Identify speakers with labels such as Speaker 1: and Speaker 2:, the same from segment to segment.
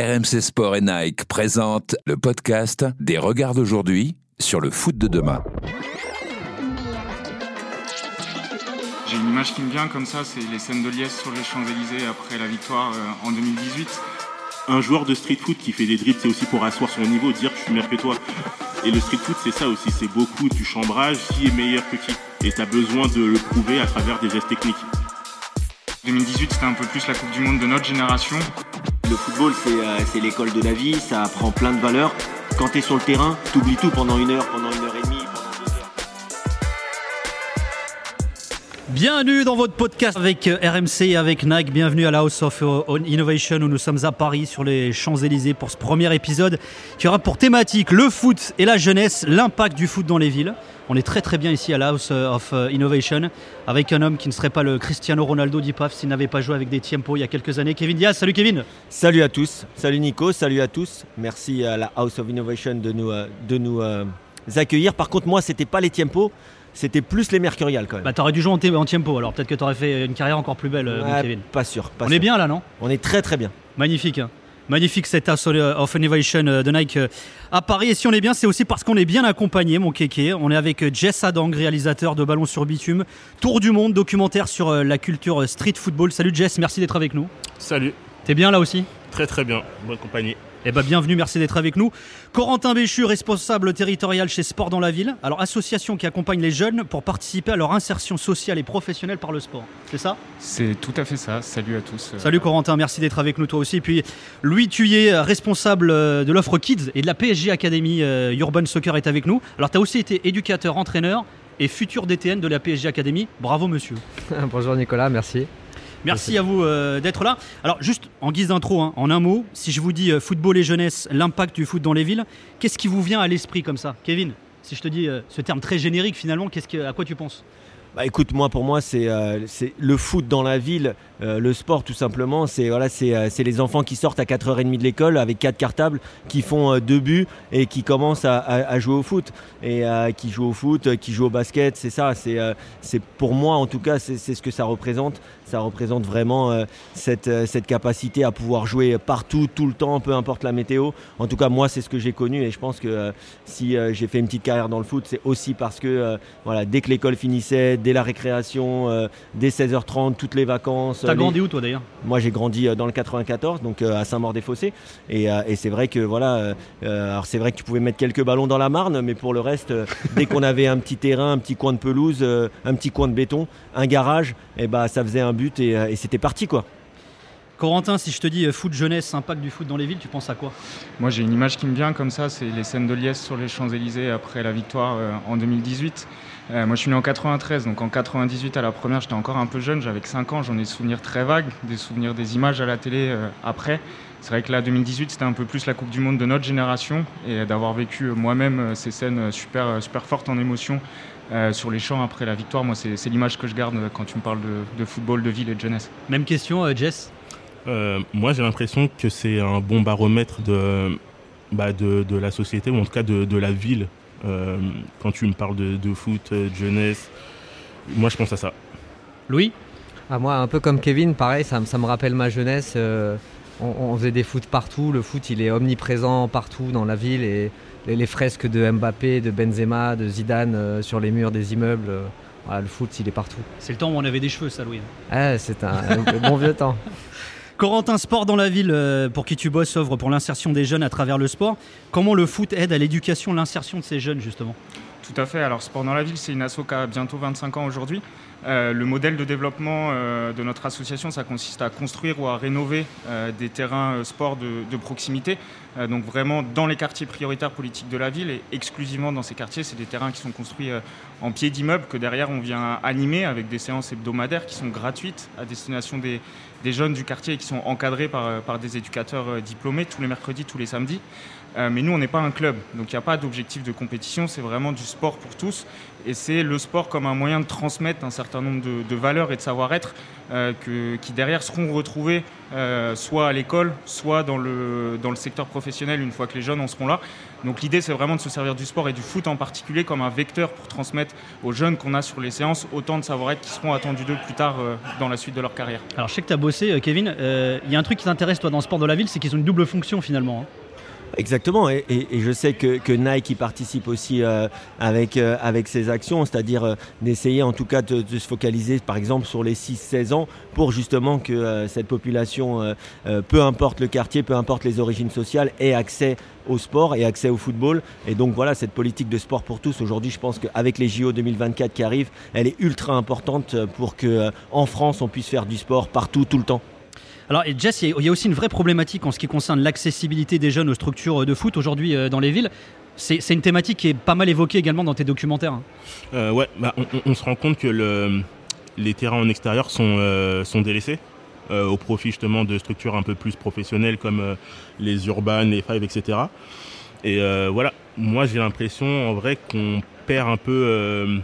Speaker 1: RMC Sport et Nike présentent le podcast des regards d'aujourd'hui sur le foot de demain.
Speaker 2: J'ai une image qui me vient comme ça, c'est les scènes de liesse sur les Champs-Élysées après la victoire euh, en 2018.
Speaker 3: Un joueur de street foot qui fait des dribbles, c'est aussi pour asseoir son niveau, dire je suis meilleur que toi. Et le street foot, c'est ça aussi, c'est beaucoup du chambrage, qui est meilleur que qui? Et tu as besoin de le prouver à travers des gestes techniques.
Speaker 2: 2018, c'était un peu plus la Coupe du Monde de notre génération.
Speaker 4: Le football, c'est euh, c'est l'école de la vie, ça apprend plein de valeurs. Quand tu es sur le terrain, t'oublies tout pendant une heure, pendant une heure et demie, pendant deux heures.
Speaker 5: Bienvenue dans votre podcast avec euh, RMC et avec NAC. Bienvenue à la House of euh, Innovation où nous sommes à Paris sur les Champs-Élysées pour ce premier épisode qui aura pour thématique le foot et la jeunesse, l'impact du foot dans les villes. On est très très bien ici à la House of Innovation avec un homme qui ne serait pas le Cristiano Ronaldo d'IPAF s'il n'avait pas joué avec des Tiempo il y a quelques années. Kevin Diaz, salut Kevin
Speaker 6: Salut à tous, salut Nico, salut à tous. Merci à la House of Innovation de nous, euh, de nous euh, accueillir. Par contre, moi, c'était pas les Tiempo, c'était plus les Mercurial quand même.
Speaker 5: Bah t'aurais dû jouer en, en Tiempo alors peut-être que t'aurais fait une carrière encore plus belle euh,
Speaker 6: Ouais,
Speaker 5: Kevin.
Speaker 6: pas sûr. pas
Speaker 5: On
Speaker 6: sûr.
Speaker 5: est bien là non?
Speaker 6: On est très très bien.
Speaker 5: Magnifique. hein. Magnifique cette House of Innovation euh, de Nike euh, à Paris. Et si on est bien, c'est aussi parce qu'on est bien accompagné, mon kéké. On est avec euh, Jess Adang, réalisateur de Ballon sur Bitume, Tour du Monde, documentaire sur euh, la culture euh, street football. Salut Jess, merci d'être avec nous.
Speaker 7: Salut,
Speaker 5: T'es bien là aussi?
Speaker 7: Très très bien, bonne compagnie.
Speaker 5: Eh ben bienvenue, merci d'être avec nous. Corentin Béchu, responsable territorial chez Sport dans la ville. Alors association qui accompagne les jeunes pour participer à leur insertion sociale et professionnelle par le sport. C'est ça?
Speaker 2: C'est tout à fait ça. Salut à tous.
Speaker 5: Salut Corentin, merci d'être avec nous toi aussi. Et puis Louis Thuyer, responsable euh, de l'offre Kids et de la PSG Academy euh, Urban Soccer est avec nous. Alors tu as aussi été éducateur, entraîneur et futur DTN de la PSG Academy. Bravo monsieur.
Speaker 8: Bonjour Nicolas, merci.
Speaker 5: Merci à vous euh, d'être là. Alors juste en guise d'intro, hein, en un mot, si je vous dis euh, football et jeunesse, l'impact du foot dans les villes, qu'est-ce qui vous vient à l'esprit comme ça? Kevin, si je te dis euh, ce terme très générique finalement, qu'est-ce que, à quoi tu penses?
Speaker 6: Bah écoute, moi pour moi c'est c'est le foot dans la ville, euh, le sport tout simplement. Euh, c'est les enfants qui sortent à 4h30 de l'école avec quatre cartables, qui font euh, deux buts et qui commencent à, jouer au foot et qui jouent au foot, qui jouent au basket. C'est ça. Pour moi en tout cas c'est ce que ça représente. Ça représente vraiment cette capacité à pouvoir jouer partout, tout le temps, peu importe la météo. En tout cas moi c'est ce que j'ai connu et je pense que si j'ai fait une petite carrière dans le foot, c'est aussi parce que dès que l'école finissait, dès la récréation, dès 16h30, toutes les vacances.
Speaker 5: T'as grandi où toi d'ailleurs?
Speaker 6: Moi, j'ai grandi euh, dans le 94, donc euh, à Saint-Maur-des-Fossés. Et, euh, et c'est vrai que voilà, alors c'est vrai que tu pouvais mettre quelques ballons dans la Marne, mais pour le reste, dès qu'on avait un petit terrain, un petit coin de pelouse, un petit coin de béton, un garage, et bah ça faisait un but et, et c'était parti quoi.
Speaker 5: Corentin, si je te dis foot jeunesse, impact du foot dans les villes, tu penses à quoi?
Speaker 2: Moi, j'ai une image qui me vient comme ça. C'est les scènes de liesse sur les Champs-Élysées après la victoire euh, en 2018. Euh, moi, je suis né en 93, donc en 98 à la première, j'étais encore un peu jeune. J'avais que 5 ans. J'en ai des souvenirs très vagues, des souvenirs des images à la télé euh, après. C'est vrai que là, 2018, c'était un peu plus la Coupe du Monde de notre génération et d'avoir vécu euh, moi-même euh, ces scènes euh, super, euh, super fortes en émotion euh, sur les champs après la victoire. Moi, c'est c'est l'image que je garde euh, quand tu me parles de, de football, de ville et de jeunesse.
Speaker 5: Même question, euh, Jess?
Speaker 7: Euh, moi j'ai l'impression que c'est un bon baromètre de, bah, de, de la société, ou en tout cas de, de la ville. Euh, quand tu me parles de, de foot, euh, de jeunesse, moi je pense à ça.
Speaker 5: Louis
Speaker 8: Ah, moi, un peu comme Kevin, pareil, ça, me- ça me rappelle ma jeunesse. euh, on, on faisait des foot partout. Le foot, il est omniprésent partout dans la ville. Et les, les fresques de Mbappé, de Benzema, de Zidane euh, sur les murs des immeubles. euh, voilà, le foot, il est partout.
Speaker 5: C'est le temps où on avait des cheveux, ça, Louis.
Speaker 8: Ah, c'est un, un bon vieux temps.
Speaker 5: Corentin, sport dans la ville, euh, pour qui tu bosses, œuvre pour l'insertion des jeunes à travers le sport. Comment le foot aide à l'éducation, l'insertion de ces jeunes, justement?
Speaker 2: Tout à fait. Alors, Sport dans la ville, c'est une asso qui a bientôt 25 ans aujourd'hui. Euh, le modèle de développement euh, de notre association, ça consiste à construire ou à rénover euh, des terrains sport de, proximité. Donc vraiment dans les quartiers prioritaires politiques de la ville et exclusivement dans ces quartiers, c'est des terrains qui sont construits en pied d'immeuble que derrière on vient animer avec des séances hebdomadaires qui sont gratuites à destination des, jeunes du quartier et qui sont encadrés par, des éducateurs diplômés tous les mercredis, tous les samedis. Euh, mais nous, on n'est pas un club, donc il n'y a pas d'objectif de compétition, c'est vraiment du sport pour tous. Et c'est le sport comme un moyen de transmettre un certain nombre de, valeurs et de savoir-être euh, qui derrière seront retrouvés euh, soit à l'école, soit dans le, dans le secteur professionnel une fois que les jeunes en seront là. Donc l'idée c'est vraiment de se servir du sport et du foot en particulier comme un vecteur pour transmettre aux jeunes qu'on a sur les séances autant de savoir-être qui seront attendus d'eux plus tard euh, dans la suite de leur carrière.
Speaker 5: Alors je sais que tu as bossé, Kevin. Il y a un truc qui t'intéresse, toi, dans le sport de la ville, c'est qu'ils ont une double fonction finalement. hein.
Speaker 6: Exactement, et, je sais que, Nike participe aussi euh, avec, euh, avec ses actions, c'est-à-dire euh, d'essayer en tout cas de, de se focaliser par exemple sur les 6-16 ans pour justement que cette population, peu importe le quartier, peu importe les origines sociales, ait accès au sport et accès au football. Et donc voilà, cette politique de sport pour tous, aujourd'hui je pense qu'avec les JO 2024 qui arrivent, elle est ultra importante pour que euh, en France on puisse faire du sport partout, tout le temps.
Speaker 5: Alors, et Jess, il y a- aussi une vraie problématique en ce qui concerne l'accessibilité des jeunes aux structures de foot aujourd'hui euh, dans les villes. C'est une thématique qui est pas mal évoquée également dans tes documentaires. hein.
Speaker 7: Euh, ouais, bah, on, se rend compte que le- les terrains en extérieur sont, euh, sont délaissés au profit justement de structures un peu plus professionnelles comme les Urban, les Five, etc. Et voilà, moi j'ai l'impression en vrai qu'on perd un peu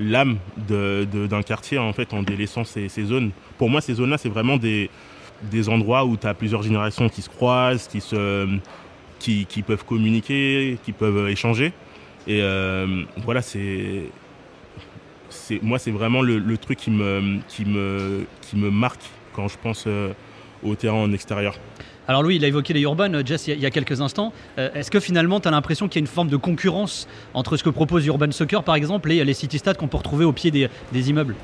Speaker 7: l'âme d'un quartier en fait en délaissant ces zones. Pour moi, ces zones-là, c'est vraiment des, des endroits où tu as plusieurs générations qui se croisent, qui, se, qui, peuvent communiquer, qui peuvent échanger. Et euh, voilà, c'est, moi, c'est vraiment le, truc qui me, qui, me, qui me marque quand je pense euh, au terrain en extérieur.
Speaker 5: Alors Louis, il a évoqué les urbains, euh, Jess, il y a- quelques instants. Euh, Est-ce que finalement, tu as l'impression qu'il y a une forme de concurrence entre ce que propose Urban Soccer, par exemple, et les city stades qu'on peut retrouver au pied des immeubles?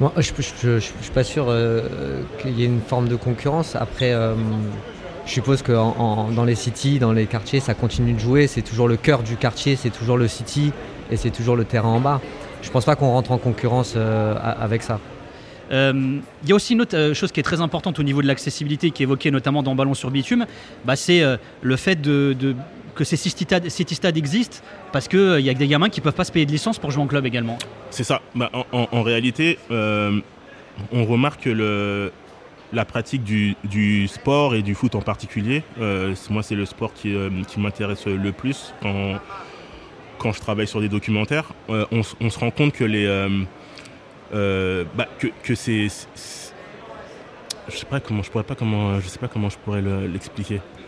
Speaker 8: Moi, je, je suis pas sûr euh, qu'il y ait une forme de concurrence. Après, euh, je suppose que dans les cities, dans les quartiers, ça continue de jouer. C'est toujours le cœur du quartier, c'est toujours le city et c'est toujours le terrain en bas. Je pense pas qu'on rentre en concurrence euh, avec ça.
Speaker 5: Il y a aussi une autre chose qui est très importante au niveau de l'accessibilité, qui est évoquée notamment dans Ballon sur Bitume, bah, c'est le fait de- que ces city stades, existent, parce qu'il y a des gamins qui peuvent pas se payer de licence pour jouer en club également.
Speaker 7: C'est ça. Bah, en, réalité, euh, on remarque que le, la pratique du, sport et du foot en particulier, euh, moi c'est le sport qui, euh, m'intéresse le plus quand, quand je travaille sur des documentaires. Euh, on, se rend compte que les euh, euh, bah, que, que c'est je sais pas comment je pourrais pas comment je sais pas comment je pourrais le- l'expliquer. Euh,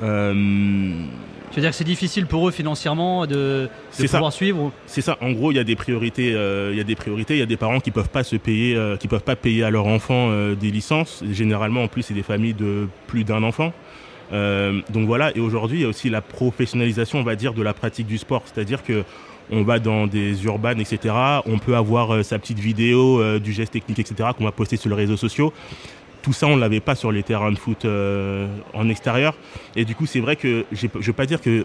Speaker 5: Tu veux dire que c'est difficile pour eux financièrement de, de
Speaker 7: C'est ça.
Speaker 5: pouvoir suivre
Speaker 7: C'est ça. En gros, il y a des priorités. euh, Il y a des priorités. Il y a des parents qui peuvent pas se payer, euh, qui peuvent pas payer à leur enfant euh, des licences. Généralement, en plus, c'est des familles de plus d'un enfant. Euh, donc voilà. Et aujourd'hui, il y a aussi la professionnalisation, on va dire, de la pratique du sport. C'est-à-dire que on va dans des urbanes, etc. On peut avoir euh, sa petite vidéo euh, du geste technique, etc. qu'on va poster sur les réseaux sociaux. Tout ça, on l'avait pas sur les terrains de foot euh, en extérieur. Et du coup, c'est vrai que je veux pas dire que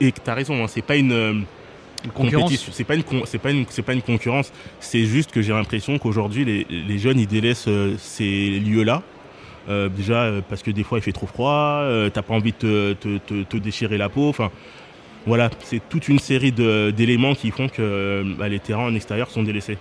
Speaker 7: et tu as raison. Hein, c'est pas une euh,
Speaker 5: une concurrence
Speaker 7: compétition. C'est pas une con- c'est pas une c'est pas une concurrence. C'est juste que j'ai l'impression qu'aujourd'hui les, les jeunes ils délaissent euh, ces lieux-là. Euh, déjà parce que des fois il fait trop froid, t'as pas envie de te, te- te- te déchirer la peau. Enfin voilà, c'est toute une série d'éléments qui font que bah, les terrains en extérieur sont délaissés.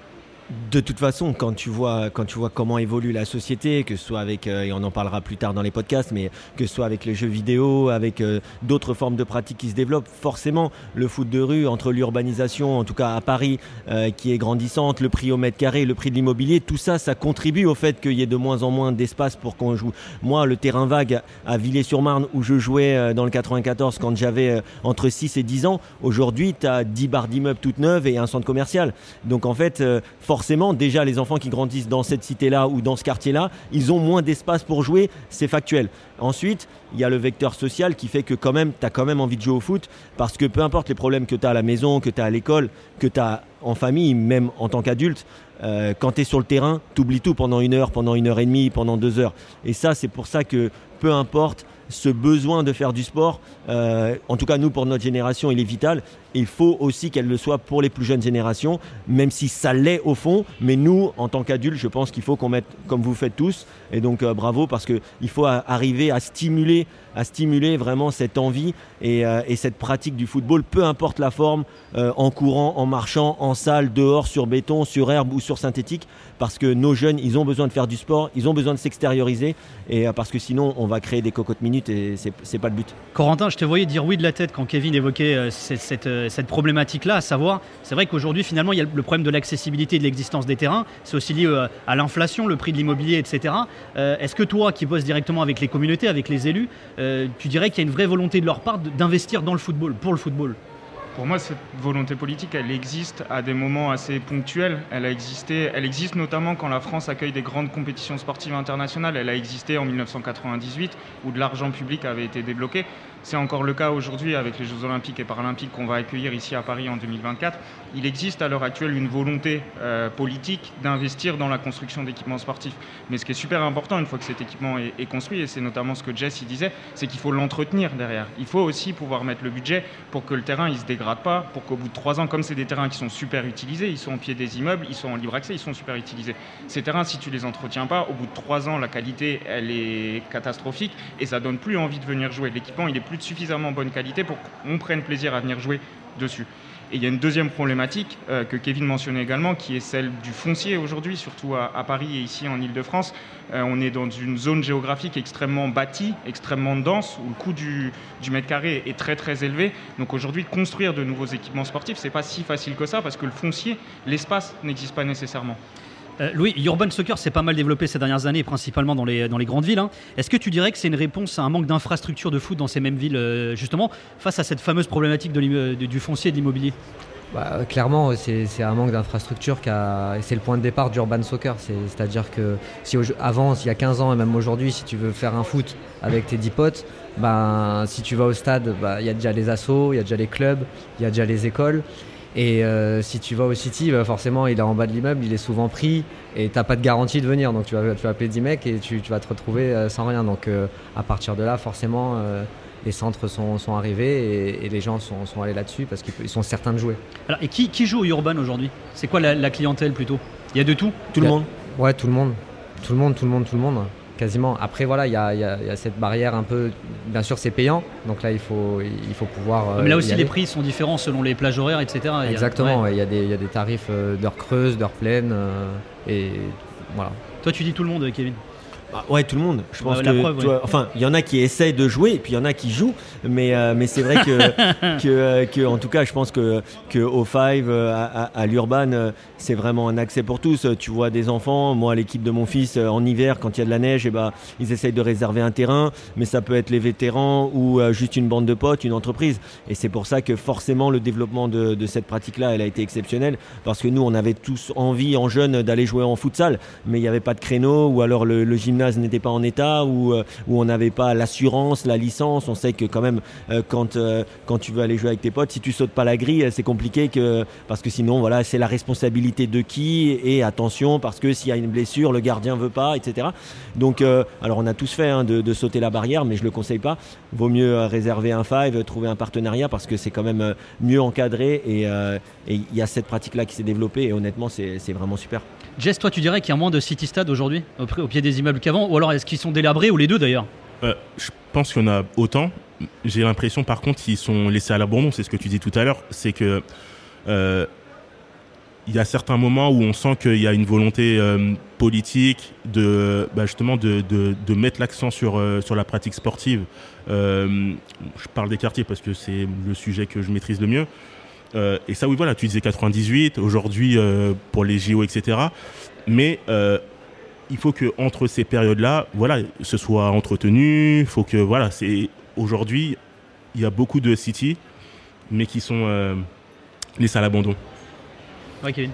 Speaker 6: De toute façon, quand tu vois, quand tu vois comment évolue la société, que ce soit avec, euh, et on en parlera plus tard dans les podcasts, mais que ce soit avec les jeux vidéo, avec euh, d'autres formes de pratiques qui se développent, forcément, le foot de rue, entre l'urbanisation, en tout cas à Paris, euh, qui est grandissante, le prix au mètre carré, le prix de l'immobilier, tout ça, ça contribue au fait qu'il y ait de moins en moins d'espace pour qu'on joue. Moi, le terrain vague à Villers-sur-Marne, où je jouais dans le 94 quand j'avais entre 6 et 10 ans, aujourd'hui, tu as 10 barres d'immeubles toutes neuves et un centre commercial. Donc en fait, euh, forcément, déjà les enfants qui grandissent dans cette cité-là ou dans ce quartier-là, ils ont moins d'espace pour jouer, c'est factuel. Ensuite, il y a le vecteur social qui fait que quand même, tu as quand même envie de jouer au foot, parce que peu importe les problèmes que tu as à la maison, que tu as à l'école, que tu as en famille, même en tant qu'adulte, euh, quand tu es sur le terrain, tu oublies tout pendant une heure, pendant une heure et demie, pendant deux heures. Et ça, c'est pour ça que peu importe ce besoin de faire du sport, euh, en tout cas nous pour notre génération, il est vital. Il faut aussi qu'elle le soit pour les plus jeunes générations, même si ça l'est au fond. Mais nous, en tant qu'adultes, je pense qu'il faut qu'on mette, comme vous faites tous, et donc euh, bravo parce que il faut arriver à stimuler, à stimuler vraiment cette envie et, euh, et cette pratique du football, peu importe la forme, euh, en courant, en marchant, en salle, dehors, sur béton, sur herbe ou sur synthétique, parce que nos jeunes, ils ont besoin de faire du sport, ils ont besoin de s'extérioriser, et parce que sinon, on va créer des cocottes minutes et c'est pas le but.
Speaker 5: Corentin, je te voyais dire oui de la tête quand Kevin évoquait cette, cette problématique-là, à savoir, c'est vrai qu'aujourd'hui, finalement, il y a le problème de l'accessibilité et de l'existence des terrains. C'est aussi lié euh, à l'inflation, le prix de l'immobilier, etc. Euh, Est-ce que toi, qui bosses directement avec les communautés, avec les élus, euh, tu dirais qu'il y a une vraie volonté de leur part d'investir dans le football, pour le football?
Speaker 2: Pour moi, cette volonté politique, elle existe à des moments assez ponctuels. Elle a existé, elle existe notamment quand la France accueille des grandes compétitions sportives internationales. Elle a existé en 1998, où de l'argent public avait été débloqué. C'est encore le cas aujourd'hui avec les Jeux Olympiques et Paralympiques qu'on va accueillir ici à Paris en 2024. Il existe à l'heure actuelle une volonté euh, politique d'investir dans la construction d'équipements sportifs. Mais ce qui est super important une fois que cet équipement est, construit, et c'est notamment ce que Jess il disait, c'est qu'il faut l'entretenir derrière. Il faut aussi pouvoir mettre le budget pour que le terrain il se dégrade pas, pour qu'au bout de trois ans, comme c'est des terrains qui sont super utilisés, ils sont au pied des immeubles, ils sont en libre accès, ils sont super utilisés. Ces terrains, si tu les entretiens pas, au bout de trois ans, la qualité elle est catastrophique et ça donne plus envie de venir jouer. L'équipement il est plus de suffisamment bonne qualité pour qu'on prenne plaisir à venir jouer dessus. Et il y a une deuxième problématique euh, que Kevin mentionnait également, qui est celle du foncier aujourd'hui, surtout à, Paris et ici en Ile-de-France. Euh, on est dans une zone géographique extrêmement bâtie, extrêmement dense, où le coût du, du mètre carré est très très élevé. Donc aujourd'hui, construire de nouveaux équipements sportifs, c'est pas si facile que ça, parce que le foncier, l'espace n'existe pas nécessairement.
Speaker 5: Euh, Louis, Urban Soccer s'est pas mal développé ces dernières années, principalement dans les, grandes villes. hein. Est-ce que tu dirais que c'est une réponse à un manque d'infrastructures de foot dans ces mêmes villes, euh, justement, face à cette fameuse problématique du foncier et de l'immobilier?
Speaker 8: Bah, clairement, c'est un manque d'infrastructure qui c'est le point de départ d'Urban Soccer. C'est- C'est-à-dire que si avant, il y a 15 ans et même aujourd'hui, si tu veux faire un foot avec tes 10 potes, ben, si tu vas au stade, bah, il y a déjà les assos, il y a déjà les clubs, il y a déjà les écoles. Et euh, si tu vas au City, bah, forcément, il est en bas de l'immeuble, il est souvent pris et t'as pas de garantie de venir. Donc tu vas, tu vas appeler 10 mecs et tu, tu vas te retrouver euh, sans rien. Donc euh, à partir de là, forcément, euh, les centres sont, sont arrivés et, et les gens sont, sont allés là-dessus parce qu'ils ils sont certains de jouer.
Speaker 5: Alors, Et qui, qui joue au Urban aujourd'hui? C'est quoi la, la clientèle plutôt? Il y a de tout?
Speaker 6: Tout le monde.
Speaker 8: Ouais, tout le monde. Tout le monde, tout le monde, tout le monde. Quasiment. Après, voilà, il y a, y y cette barrière un peu. Bien sûr, c'est payant. Donc là, il faut, il faut pouvoir. euh,
Speaker 5: Mais là aussi, les prix sont différents selon les plages horaires, etc. Il y a-
Speaker 8: Exactement.
Speaker 5: ouais.
Speaker 8: ouais, Il y, a des- y a des tarifs euh, d'heures creuses, d'heures pleines. euh, et voilà.
Speaker 5: Toi, tu dis tout le monde, Kevin.
Speaker 6: Bah, ouais, tout le monde. Je pense
Speaker 5: Bah, la
Speaker 6: que,
Speaker 5: preuve, ouais.
Speaker 6: enfin, il y en a qui essayent de jouer, et puis il y en a qui jouent, mais euh, mais c'est vrai que, que, euh, que, en tout cas, je pense que que au Five euh, à, à- à l'Urban, c'est vraiment un accès pour tous. Tu vois des enfants, moi, l'équipe de mon fils en hiver, quand il y a de la neige, et ben ils essayent de réserver un terrain, mais ça peut être les vétérans ou euh, juste une bande de potes, une entreprise. Et c'est pour ça que forcément le développement de, de cette pratique-là, elle a été exceptionnelle, parce que nous, on avait tous envie en jeune d'aller jouer en futsal, mais il n'y avait pas de créneau, ou alors le, le gymnase n'était pas en état, ou, euh, ou on n'avait pas l'assurance, la licence. On sait que quand même, euh, quand, euh, quand tu veux aller jouer avec tes potes, si tu sautes pas la grille, c'est compliqué, parce que sinon, voilà, c'est la responsabilité de qui, et attention, parce que s'il y a une blessure, le gardien veut pas, etc. Donc, alors on a tous fait hein, de, sauter la barrière, mais je le conseille pas. Vaut mieux réserver un five, trouver un partenariat, parce que c'est quand même mieux encadré, et il y a cette pratique-là qui s'est développée, et honnêtement, c'est vraiment super.
Speaker 5: Jess, toi, tu dirais qu'il y a moins de city stade aujourd'hui, au, pied des immeubles qu'avant Ou alors est-ce qu'ils sont délabrés, ou les deux d'ailleurs
Speaker 7: Euh, je pense qu'il y en a autant. J'ai l'impression, par contre, qu'ils sont laissés à l'abandon. C'est ce que tu dis tout à l'heure. C'est que euh, il y a certains moments où on sent qu'il y a une volonté euh, politique de bah, justement de, mettre l'accent sur sur la pratique sportive. Je parle des quartiers parce que c'est le sujet que je maîtrise le mieux. Euh, et ça, oui, voilà, tu disais 98, aujourd'hui euh, pour les JO, etc. Mais euh, il faut que entre ces périodes-là, voilà, ce soit entretenu. Il faut que voilà, c'est aujourd'hui, il y a beaucoup de city, mais qui sont euh, laissés à l'abandon.
Speaker 5: Ouais, Kevin.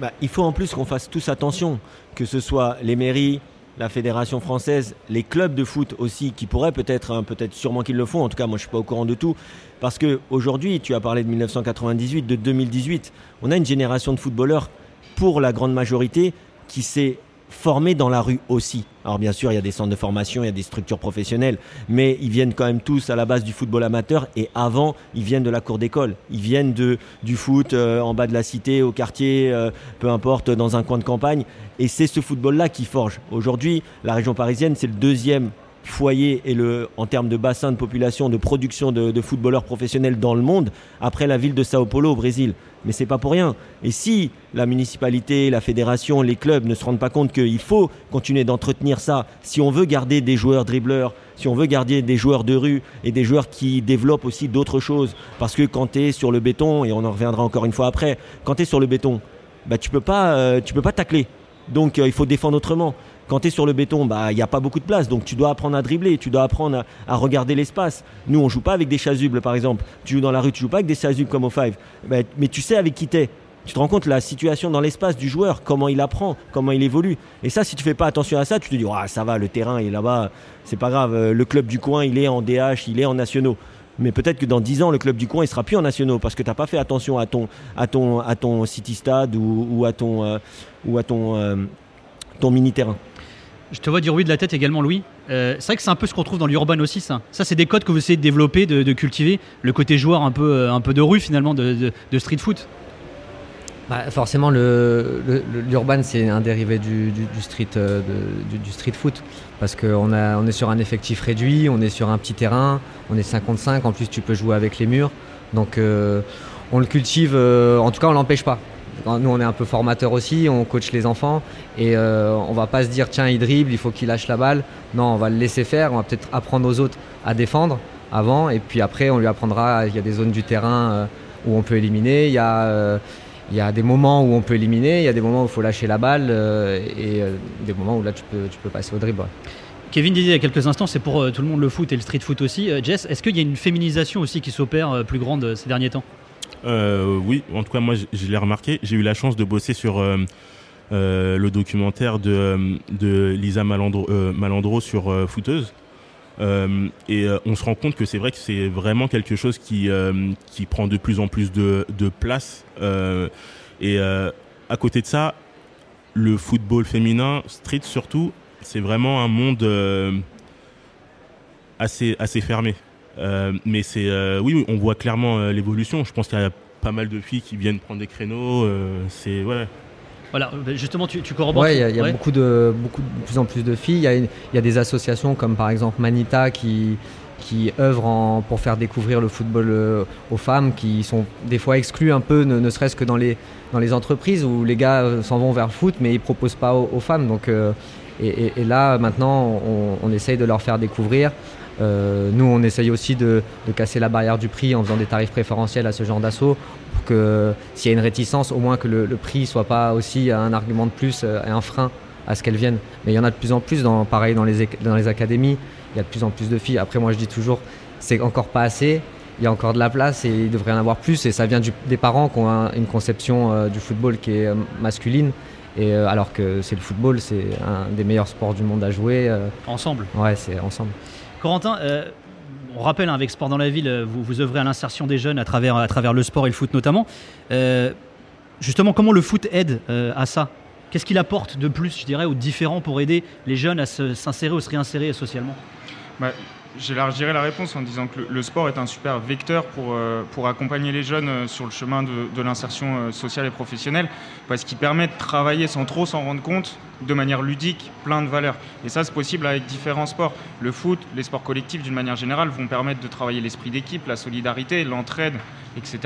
Speaker 6: Bah, il faut en plus qu'on fasse tous attention, que ce soit les mairies, la fédération française, les clubs de foot aussi, qui pourraient peut-être, hein, peut-être sûrement qu'ils le font. En tout cas, moi, je suis pas au courant de tout, parce que aujourd'hui, tu as parlé de 1998, de 2018, on a une génération de footballeurs, pour la grande majorité, qui s'est formée dans la rue aussi. Alors bien sûr, il y a des centres de formation, il y a des structures professionnelles, mais ils viennent quand même tous à la base du football amateur et avant, ils viennent de la cour d'école. Ils viennent du foot euh, en bas de la cité, au quartier, euh, peu importe, dans un coin de campagne. Et c'est ce football-là qui forge. Aujourd'hui, la région parisienne, c'est le deuxième foyer et le, en termes de bassin de population, de production de, de footballeurs professionnels dans le monde, après la ville de Sao Paulo au Brésil. Mais c'est pas pour rien. Et si la municipalité, la fédération, les clubs ne se rendent pas compte qu'il faut continuer d'entretenir ça, si on veut garder des joueurs dribbleurs, si on veut garder des joueurs de rue et des joueurs qui développent aussi d'autres choses, parce que quand tu es sur le béton, et on en reviendra encore une fois après, quand tu es sur le béton, bah, tu peux pas, euh, tu peux pas tacler. Donc euh, il faut défendre autrement. Quand tu es sur le béton, bah, il n'y a pas beaucoup de place, donc tu dois apprendre à dribbler, tu dois apprendre à, regarder l'espace. Nous, on joue pas avec des chasubles, par exemple. Tu joues dans la rue, tu joues pas avec des chasubles comme au five. Bah, mais tu sais avec qui t'es. Tu te rends compte la situation dans l'espace du joueur, comment il apprend, comment il évolue. Et ça, si tu fais pas attention à ça, tu te dis, ça va, le terrain est là-bas, c'est pas grave. Euh, Le club du coin, il est en DH, il est en nationaux. Mais peut-être que dans 10 ans, le club du coin, il sera plus en nationaux parce que tu n'as pas fait attention à ton, à ton, à ton city stade ou, à ton, euh, ton, euh, ton mini terrain.
Speaker 5: Je te vois dire oui de la tête également, Louis. Euh, c'est vrai que c'est un peu ce qu'on trouve dans l'urban aussi, ça. Ça, c'est des codes que vous essayez de développer, de, cultiver. Le côté joueur un peu, euh, un peu de rue, finalement, de, street foot.
Speaker 8: Bah, forcément, l'urban, c'est un dérivé du, euh, street foot. Parce qu'on on est sur un effectif réduit, on est sur un petit terrain, on est 55, en plus tu peux jouer avec les murs. Donc on le cultive, en tout cas on l'empêche pas. Nous on est un peu formateur aussi, on coach les enfants et euh, on va pas se dire tiens il dribble, il faut qu'il lâche la balle. Non, on va le laisser faire, on va peut-être apprendre aux autres à défendre avant et puis après on lui apprendra, il y a des zones du terrain euh, où on peut éliminer, il y a... euh, il y a des moments où on peut éliminer, il y a des moments où il faut lâcher la balle euh, et des moments où là tu peux, tu peux passer au dribble.
Speaker 5: Kevin disait il y a quelques instants, c'est pour tout le monde le foot et le street foot aussi. Jess, est-ce qu'il y a une féminisation aussi qui s'opère plus grande ces derniers temps?
Speaker 7: Euh, oui, en tout cas, moi, je, l'ai remarqué. J'ai eu la chance de bosser sur euh, euh, le documentaire de, Lisa Malandro, sur Footeuse. Et on se rend compte que c'est vrai que c'est vraiment quelque chose qui, qui prend de plus en plus de, de place. Et à côté de ça, le football féminin, street surtout, c'est vraiment un monde assez, assez fermé. Euh, mais c'est euh, oui, oui, on voit clairement euh, l'évolution. Je pense qu'il y a pas mal de filles qui viennent prendre des créneaux. euh, c'est ouais.
Speaker 5: Voilà, euh, justement, tu, tu corrobores.
Speaker 8: Ouais, il y a, il y a
Speaker 5: Ouais.
Speaker 8: beaucoup de, beaucoup, de plus en plus de filles. Il y a, y a des associations comme par exemple Manita qui, qui œuvrent en- pour faire découvrir le football aux femmes qui sont des fois exclues un peu, ne, ne serait-ce que dans les, dans les entreprises où les gars s'en vont vers le foot mais ils proposent pas aux, aux femmes. Donc, euh, et, et- et là, maintenant, on, on essaye de leur faire découvrir. Euh, nous, on essaye aussi de, de casser la barrière du prix en faisant des tarifs préférentiels à ce genre d'assaut pour que s'il y a une réticence, au moins que le, le prix soit pas aussi un argument de plus euh, et un frein à ce qu'elles viennent. Mais il y en a de plus en plus, dans, pareil dans les, dans les académies, il y a de plus en plus de filles. Après, moi, je dis toujours, c'est encore pas assez. Il y a encore de la place et il devrait y en avoir plus. Et ça vient du- des parents qui ont un- une conception euh, du football qui est euh, masculine. Et euh, alors que c'est le football, c'est un des meilleurs sports du monde à jouer.
Speaker 5: Ensemble.
Speaker 8: ouais, c'est ensemble.
Speaker 5: Corentin, euh, on rappelle hein, avec Sport dans la ville, euh, vous, vous œuvrez à l'insertion des jeunes à travers, le sport et le foot notamment. Euh, justement, comment le foot aide à ça? Qu'est-ce qu'il apporte de plus, je dirais, ou de différent pour aider les jeunes à s'insérer ou se réinsérer socialement?
Speaker 2: Bah, J'élargirais la réponse en disant que le, le sport est un super vecteur pour, euh, pour accompagner les jeunes euh, sur le chemin de, de l'insertion euh, sociale et professionnelle, parce qu'il permet de travailler sans trop s'en rendre compte, de manière ludique, plein de valeurs. Et ça, c'est possible avec différents sports. Le foot, les sports collectifs, d'une manière générale, vont permettre de travailler l'esprit d'équipe, la solidarité, l'entraide, etc.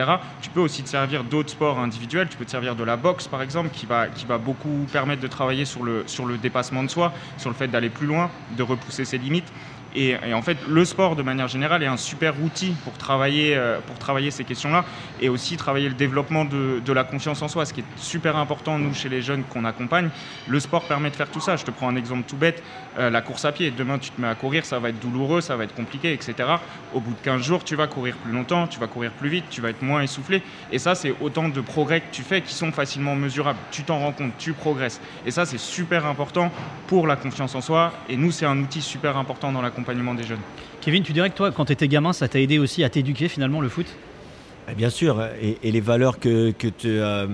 Speaker 2: Tu peux aussi te servir d'autres sports individuels. Tu peux te servir de la boxe, par exemple, qui va, qui va beaucoup permettre de travailler sur le, sur le dépassement de soi, sur le fait d'aller plus loin, de repousser ses limites. Et, en fait, le sport, de manière générale, est un super outil pour travailler, euh, pour travailler ces questions-là et aussi travailler le développement de, de la confiance en soi, ce qui est super important, nous, chez les jeunes qu'on accompagne. Le sport permet de faire tout ça. Je te prends un exemple tout bête, euh, la course à pied. Demain, tu te mets à courir, ça va être douloureux, ça va être compliqué, etc. Au bout de 15 jours, tu vas courir plus longtemps, tu vas courir plus vite, tu vas être moins essoufflé. Et ça, c'est autant de progrès que tu fais qui sont facilement mesurables. Tu t'en rends compte, tu progresses. Et ça, c'est super important pour la confiance en soi. Et nous, c'est un outil super important dans l'accompagnement des jeunes.
Speaker 5: Kevin, tu dirais que toi, quand tu étais gamin, ça t'a aidé aussi à t'éduquer finalement le foot?
Speaker 6: Eh Bien sûr, et, et les valeurs que, que, te, euh,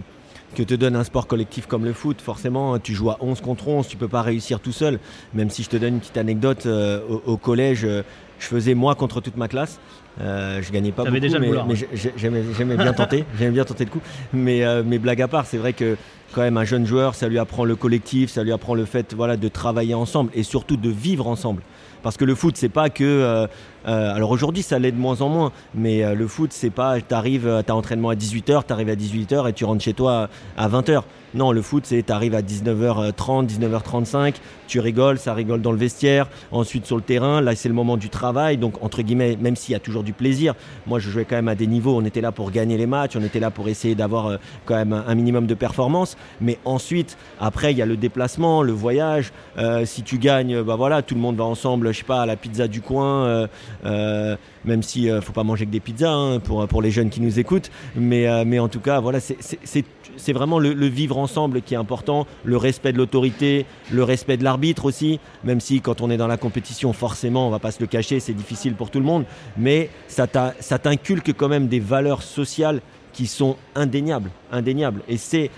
Speaker 6: que te donne un sport collectif comme le foot, forcément, tu joues à 11 contre 11, tu peux pas réussir tout seul. Même si je te donne une petite anecdote, euh, au, au collège, euh, je faisais moi contre toute ma classe. Euh, je gagnais pas beaucoup,
Speaker 5: déjà
Speaker 6: mais, mais
Speaker 5: hein.
Speaker 6: j'ai- j'aimais bien tenter, j'aimais bien tenter le coup. Mais, euh, mais blague à part, c'est vrai que quand même un jeune joueur, ça lui apprend le collectif, ça lui apprend le fait voilà, de travailler ensemble et surtout de vivre ensemble. Parce que le foot, c'est pas que. Euh, euh, alors aujourd'hui, ça l'est de moins en moins, mais euh, le foot, c'est pas. T'arrives, t'as entraînement à 18h, t'arrives à 18h et tu rentres chez toi à 20h. Non, le foot, c'est t'arrives à 19h30, 19h35, tu rigoles, ça rigole dans le vestiaire, ensuite sur le terrain, là c'est le moment du travail, donc entre guillemets, même s'il y a toujours du plaisir, moi je jouais quand même à des niveaux, on était là pour gagner les matchs, on était là pour essayer d'avoir euh, quand même un, minimum de performance, mais ensuite, après, il y a le déplacement, le voyage, Euh, si tu gagnes, bah voilà, tout le monde va ensemble, je sais pas, à la pizza du coin, euh, euh, même si euh, faut pas manger que des pizzas hein, pour, pour les jeunes qui nous écoutent, mais, euh, mais en tout cas, voilà, c'est- vraiment le, vivre ensemble qui est important, le respect de l'autorité, le respect de l'arbitre aussi, même si quand on est dans la compétition, forcément, on va pas se le cacher, c'est difficile pour tout le monde, mais ça t'inculque quand même des valeurs sociales qui sont indéniables, indéniables. Et c'est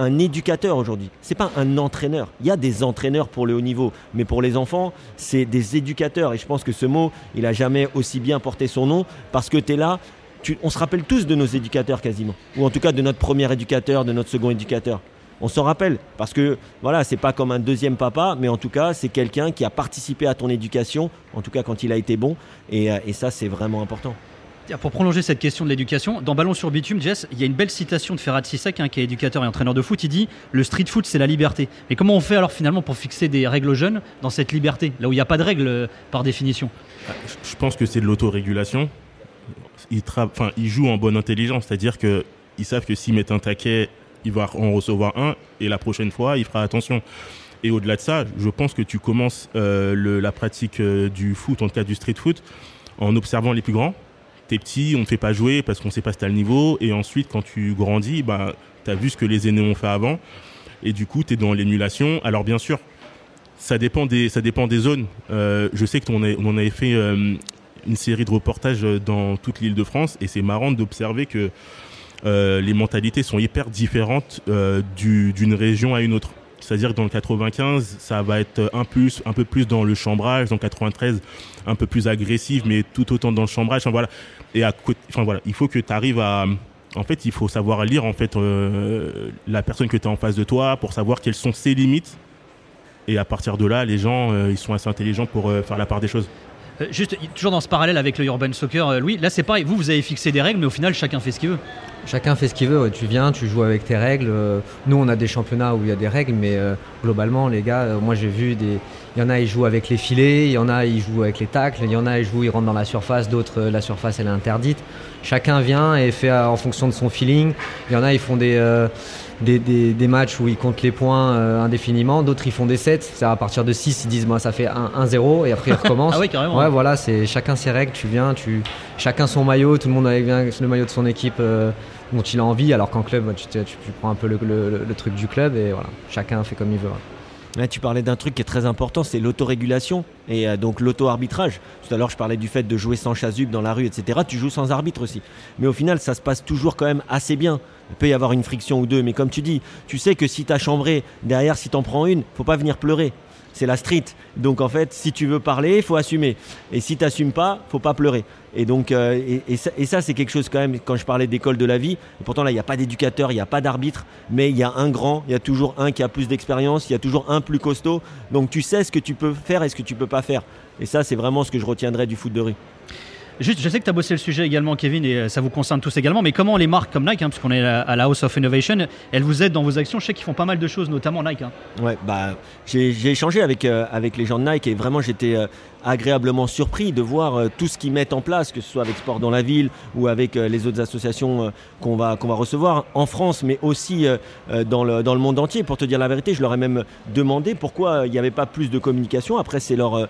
Speaker 6: un éducateur aujourd'hui. C'est pas un entraîneur. Il y a des entraîneurs pour le haut niveau, mais pour les enfants, c'est des éducateurs. Et je pense que ce mot, il a jamais aussi bien porté son nom parce que tu es là. on se rappelle tous de nos éducateurs quasiment, ou en tout cas de notre premier éducateur, de notre second éducateur. On s'en rappelle parce que voilà, c'est pas comme un deuxième papa, mais en tout cas, c'est quelqu'un qui a participé à ton éducation, en tout cas quand il a été bon, et, euh, et ça, c'est vraiment important.
Speaker 5: Pour prolonger cette question de l'éducation, dans Ballon sur Bitume, Jess, il y a une belle citation de Ferhat Sissek, hein, qui est éducateur et entraîneur de foot. Il dit Le street foot, c'est la liberté. Mais comment on fait alors finalement pour fixer des règles aux jeunes dans cette liberté, là où il n'y a pas de règles euh, par définition?
Speaker 7: Je pense que c'est de l'autorégulation. Ils, jouent en bonne intelligence, c'est-à-dire que ils savent que s'ils mettent un taquet, il va en recevoir un, et la prochaine fois, il fera attention. Et au-delà de ça, je pense que tu commences euh, la pratique euh, du foot, en tout cas du street foot, en observant les plus grands. T'es petit, on ne fait pas jouer parce qu'on sait pas si t'as le niveau. Et ensuite, quand tu grandis, bah, tu as vu ce que les aînés ont fait avant. Et du coup, tu es dans l'émulation. Alors bien sûr, ça dépend des, zones. Euh, je sais qu'on on avait fait euh, une série de reportages dans toute l'île de France et c'est marrant d'observer que euh, les mentalités sont hyper différentes du- d'une région à une autre. C'est-à-dire que dans le 95, ça va être un, plus, un peu plus dans le chambrage, dans le 93, un peu plus agressif, mais tout autant dans le chambrage. Enfin, voilà. Et à côté, enfin, voilà, il faut que tu arrives à. En fait, il faut savoir lire en fait euh, la personne que tu as en face de toi pour savoir quelles sont ses limites. Et à partir de là, les gens, euh, ils sont assez intelligents pour euh, faire la part des choses.
Speaker 5: Euh, Juste, toujours dans ce parallèle avec le urban soccer, euh, Louis, là c'est pareil, vous, vous avez fixé des règles, mais au final, chacun fait ce qu'il veut.
Speaker 8: Chacun fait ce qu'il veut. Tu viens, tu joues avec tes règles. Euh, Nous, on a des championnats où il y a des règles, mais euh, globalement, les gars, moi j'ai vu des. Il y en a, ils jouent avec les filets, il y en a, ils jouent avec les tacles, il y en a, ils jouent, ils rentrent dans la surface, d'autres, la surface, elle est interdite. Chacun vient et fait en fonction de son feeling. Il y en a, ils font des. Des, des- des matchs où ils comptent les points euh, indéfiniment, d'autres ils font des sets, c'est à partir de 6 ils disent moi ça fait 1-0 et après ils recommencent.
Speaker 5: Ah oui, carrément.
Speaker 8: Ouais, voilà, c'est chacun ses règles. Tu viens, tu chacun son maillot, tout le monde avec bien le maillot de son équipe euh, dont il a envie. Alors qu'en club, tu, tu- tu prends un peu le, le- le truc du club et voilà, chacun fait comme il veut. ouais.
Speaker 6: Tu parlais d'un truc qui est très important, c'est l'autorégulation et euh, donc l'auto-arbitrage. Tout à l'heure, je parlais du fait de jouer sans chasuble dans la rue, etc. Tu joues sans arbitre aussi. Mais au final, ça se passe toujours quand même assez bien. Il peut y avoir une friction ou deux, mais comme tu dis, tu sais que si tu as chambré, derrière, si t'en prends une, faut pas venir pleurer. C'est la street. Donc en fait, si tu veux parler, il faut assumer. Et si tu n'assumes pas, faut pas pleurer. Et donc, euh, et, ça, c'est quelque chose quand même, quand je parlais d'école de la vie, et pourtant là, il n'y a pas d'éducateur, il n'y a pas d'arbitre, mais il y a un grand, il y a toujours un qui a plus d'expérience, il y a toujours un plus costaud. Donc tu sais ce que tu peux faire et ce que tu peux pas faire. Et ça, c'est vraiment ce que je retiendrai du foot de rue.
Speaker 5: Juste, je sais que tu as bossé le sujet également, Kevin, et euh, ça vous concerne tous également, mais comment les marques comme Nike, hein, parce qu'on est à la House of Innovation, elles vous aident dans vos actions Je sais qu'ils font pas mal de choses, notamment Nike. hein.
Speaker 6: Ouais, bah, j'ai échangé avec, euh, avec les gens de Nike et vraiment j'étais euh, agréablement surpris de voir euh, tout ce qu'ils mettent en place, que ce soit avec Sport dans la ville ou avec euh, les autres associations euh, qu'on va, va recevoir en France, mais aussi dans, le, dans le monde entier. Pour te dire la vérité, je leur ai même demandé pourquoi il n'y avait pas plus de communication. Après, c'est leur,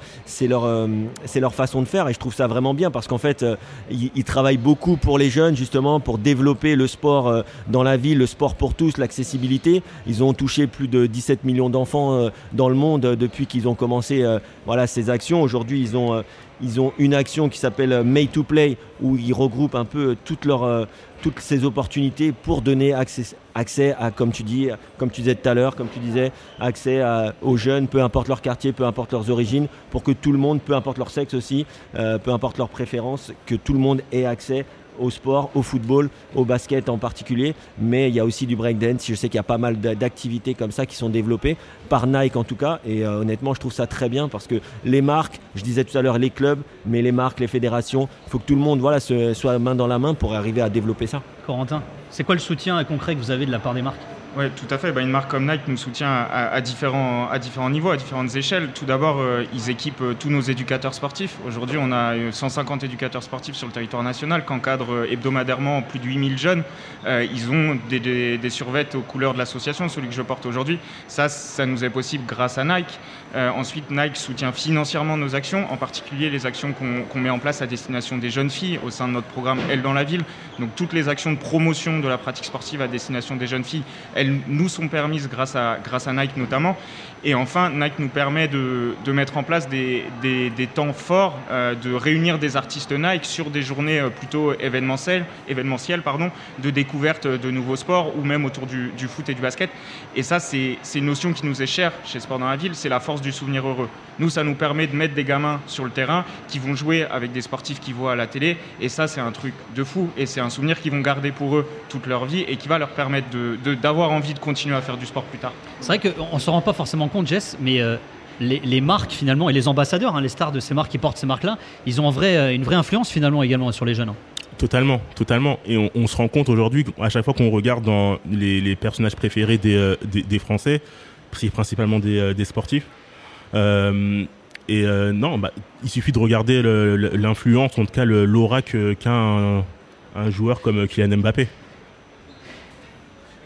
Speaker 6: leur, leur façon de faire et je trouve ça vraiment bien parce qu'en fait, ils, travaillent beaucoup pour les jeunes, justement, pour développer le sport dans la ville, le sport pour tous, l'accessibilité. Ils ont touché plus de 17 millions d'enfants dans le monde depuis qu'ils ont commencé voilà, ces actions. Aujourd'hui, ils ont, euh, ils ont une action qui s'appelle euh, Made to Play où ils regroupent un peu euh, toutes, ces opportunités pour donner accès, à, comme tu dis, comme tu disais tout à l'heure, comme tu disais, accès aux jeunes, peu importe leur quartier, peu importe leurs origines, pour que tout le monde, peu importe leur sexe aussi, peu importe leurs préférences, que tout le monde ait accès au sport, au football, au basket en particulier, mais il y a aussi du breakdance. Je sais qu'il y a pas mal d'activités comme ça qui sont développées par Nike en tout cas, et euh, honnêtement, je trouve ça très bien parce que les marques, je disais tout à l'heure les clubs, mais les marques, les fédérations, il faut que tout le monde voilà, soit main dans la main pour arriver à développer ça.
Speaker 5: Corentin, c'est quoi le soutien concret que vous avez de la part des marques?
Speaker 2: Oui, tout à fait. Bah, une marque comme Nike nous soutient à, différents, à différents niveaux, à différentes échelles. Tout d'abord, euh, ils équipent euh, tous nos éducateurs sportifs. Aujourd'hui, on a 150 euh, éducateurs sportifs sur le territoire national qui encadrent hebdomadairement plus de 8000 jeunes. ils ont des, des, survêtes aux couleurs de l'association, celui que je porte aujourd'hui. Ça, ça nous est possible grâce à Nike. ensuite, Nike soutient financièrement nos actions, en particulier les actions qu'on met en place à destination des jeunes filles au sein de notre programme Elle dans la ville. Donc, toutes les actions de promotion de la pratique sportive à destination des jeunes filles, nous sont permises grâce à, grâce à Nike notamment. Et enfin, Nike nous permet de, mettre en place des, temps forts, euh, de réunir des artistes Nike sur des journées euh, plutôt événementielles, événementielles pardon, de découverte de nouveaux sports ou même autour du, foot et du basket. Et ça, c'est une notion qui nous est chère chez Sport dans la ville, c'est la force du souvenir heureux. Nous, ça nous permet de mettre des gamins sur le terrain qui vont jouer avec des sportifs qu'ils voient à la télé. Et ça, c'est un truc de fou. Et c'est un souvenir qu'ils vont garder pour eux toute leur vie et qui va leur permettre d'avoir envie de continuer à faire du sport plus tard.
Speaker 5: C'est vrai qu'on ne se rend pas forcément compte, Jess, mais euh, les, marques finalement et les ambassadeurs, hein, les stars de ces marques qui portent ces marques-là, ils ont euh, une vraie influence finalement également sur les jeunes. Hein.
Speaker 7: Totalement, totalement. Et on, se rend compte aujourd'hui, à chaque fois qu'on regarde dans les, personnages préférés des, euh, des, Français, principalement des, sportifs, et non, bah, il suffit de regarder l'influence, en tout cas l'aura qu'a un, joueur comme Kylian Mbappé.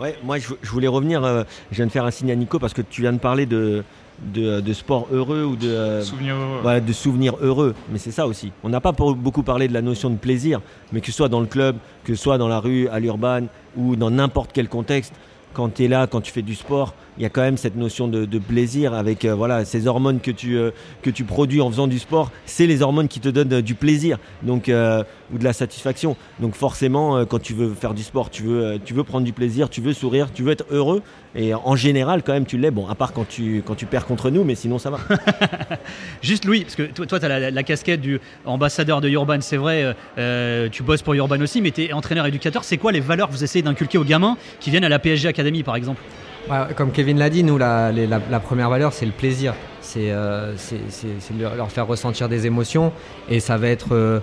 Speaker 6: Ouais, moi je, voulais revenir, euh, je viens de faire un signe à Nico parce que tu viens de parler de, de, sport heureux ou de,
Speaker 2: euh, souvenirs heureux.
Speaker 6: de souvenirs heureux. Mais c'est ça aussi. On n'a pas beaucoup parlé de la notion de plaisir, mais que ce soit dans le club, que ce soit dans la rue, à l'urban ou dans n'importe quel contexte, quand tu es là, quand tu fais du sport, il y a quand même cette notion de, plaisir avec euh, voilà ces hormones que tu euh, que tu produis en faisant du sport. C'est les hormones qui te donnent euh, du plaisir, donc ou de la satisfaction. Donc forcément, quand tu veux faire du sport, tu veux tu veux prendre du plaisir, tu veux sourire, tu veux être heureux. Et en général, quand même, tu l'es. Bon, à part quand tu quand tu perds contre nous, mais sinon ça va.
Speaker 5: Juste Louis, parce que toi, tu as la, casquette du ambassadeur de Urban, c'est vrai. tu bosses pour Urban aussi, mais tu es entraîneur éducateur. C'est quoi les valeurs que vous essayez d'inculquer aux gamins qui viennent à la PSG Academy, par exemple?
Speaker 8: Comme Kevin l'a dit, nous, la, première valeur, c'est le plaisir. C'est euh, leur faire ressentir des émotions. Et ça va être euh,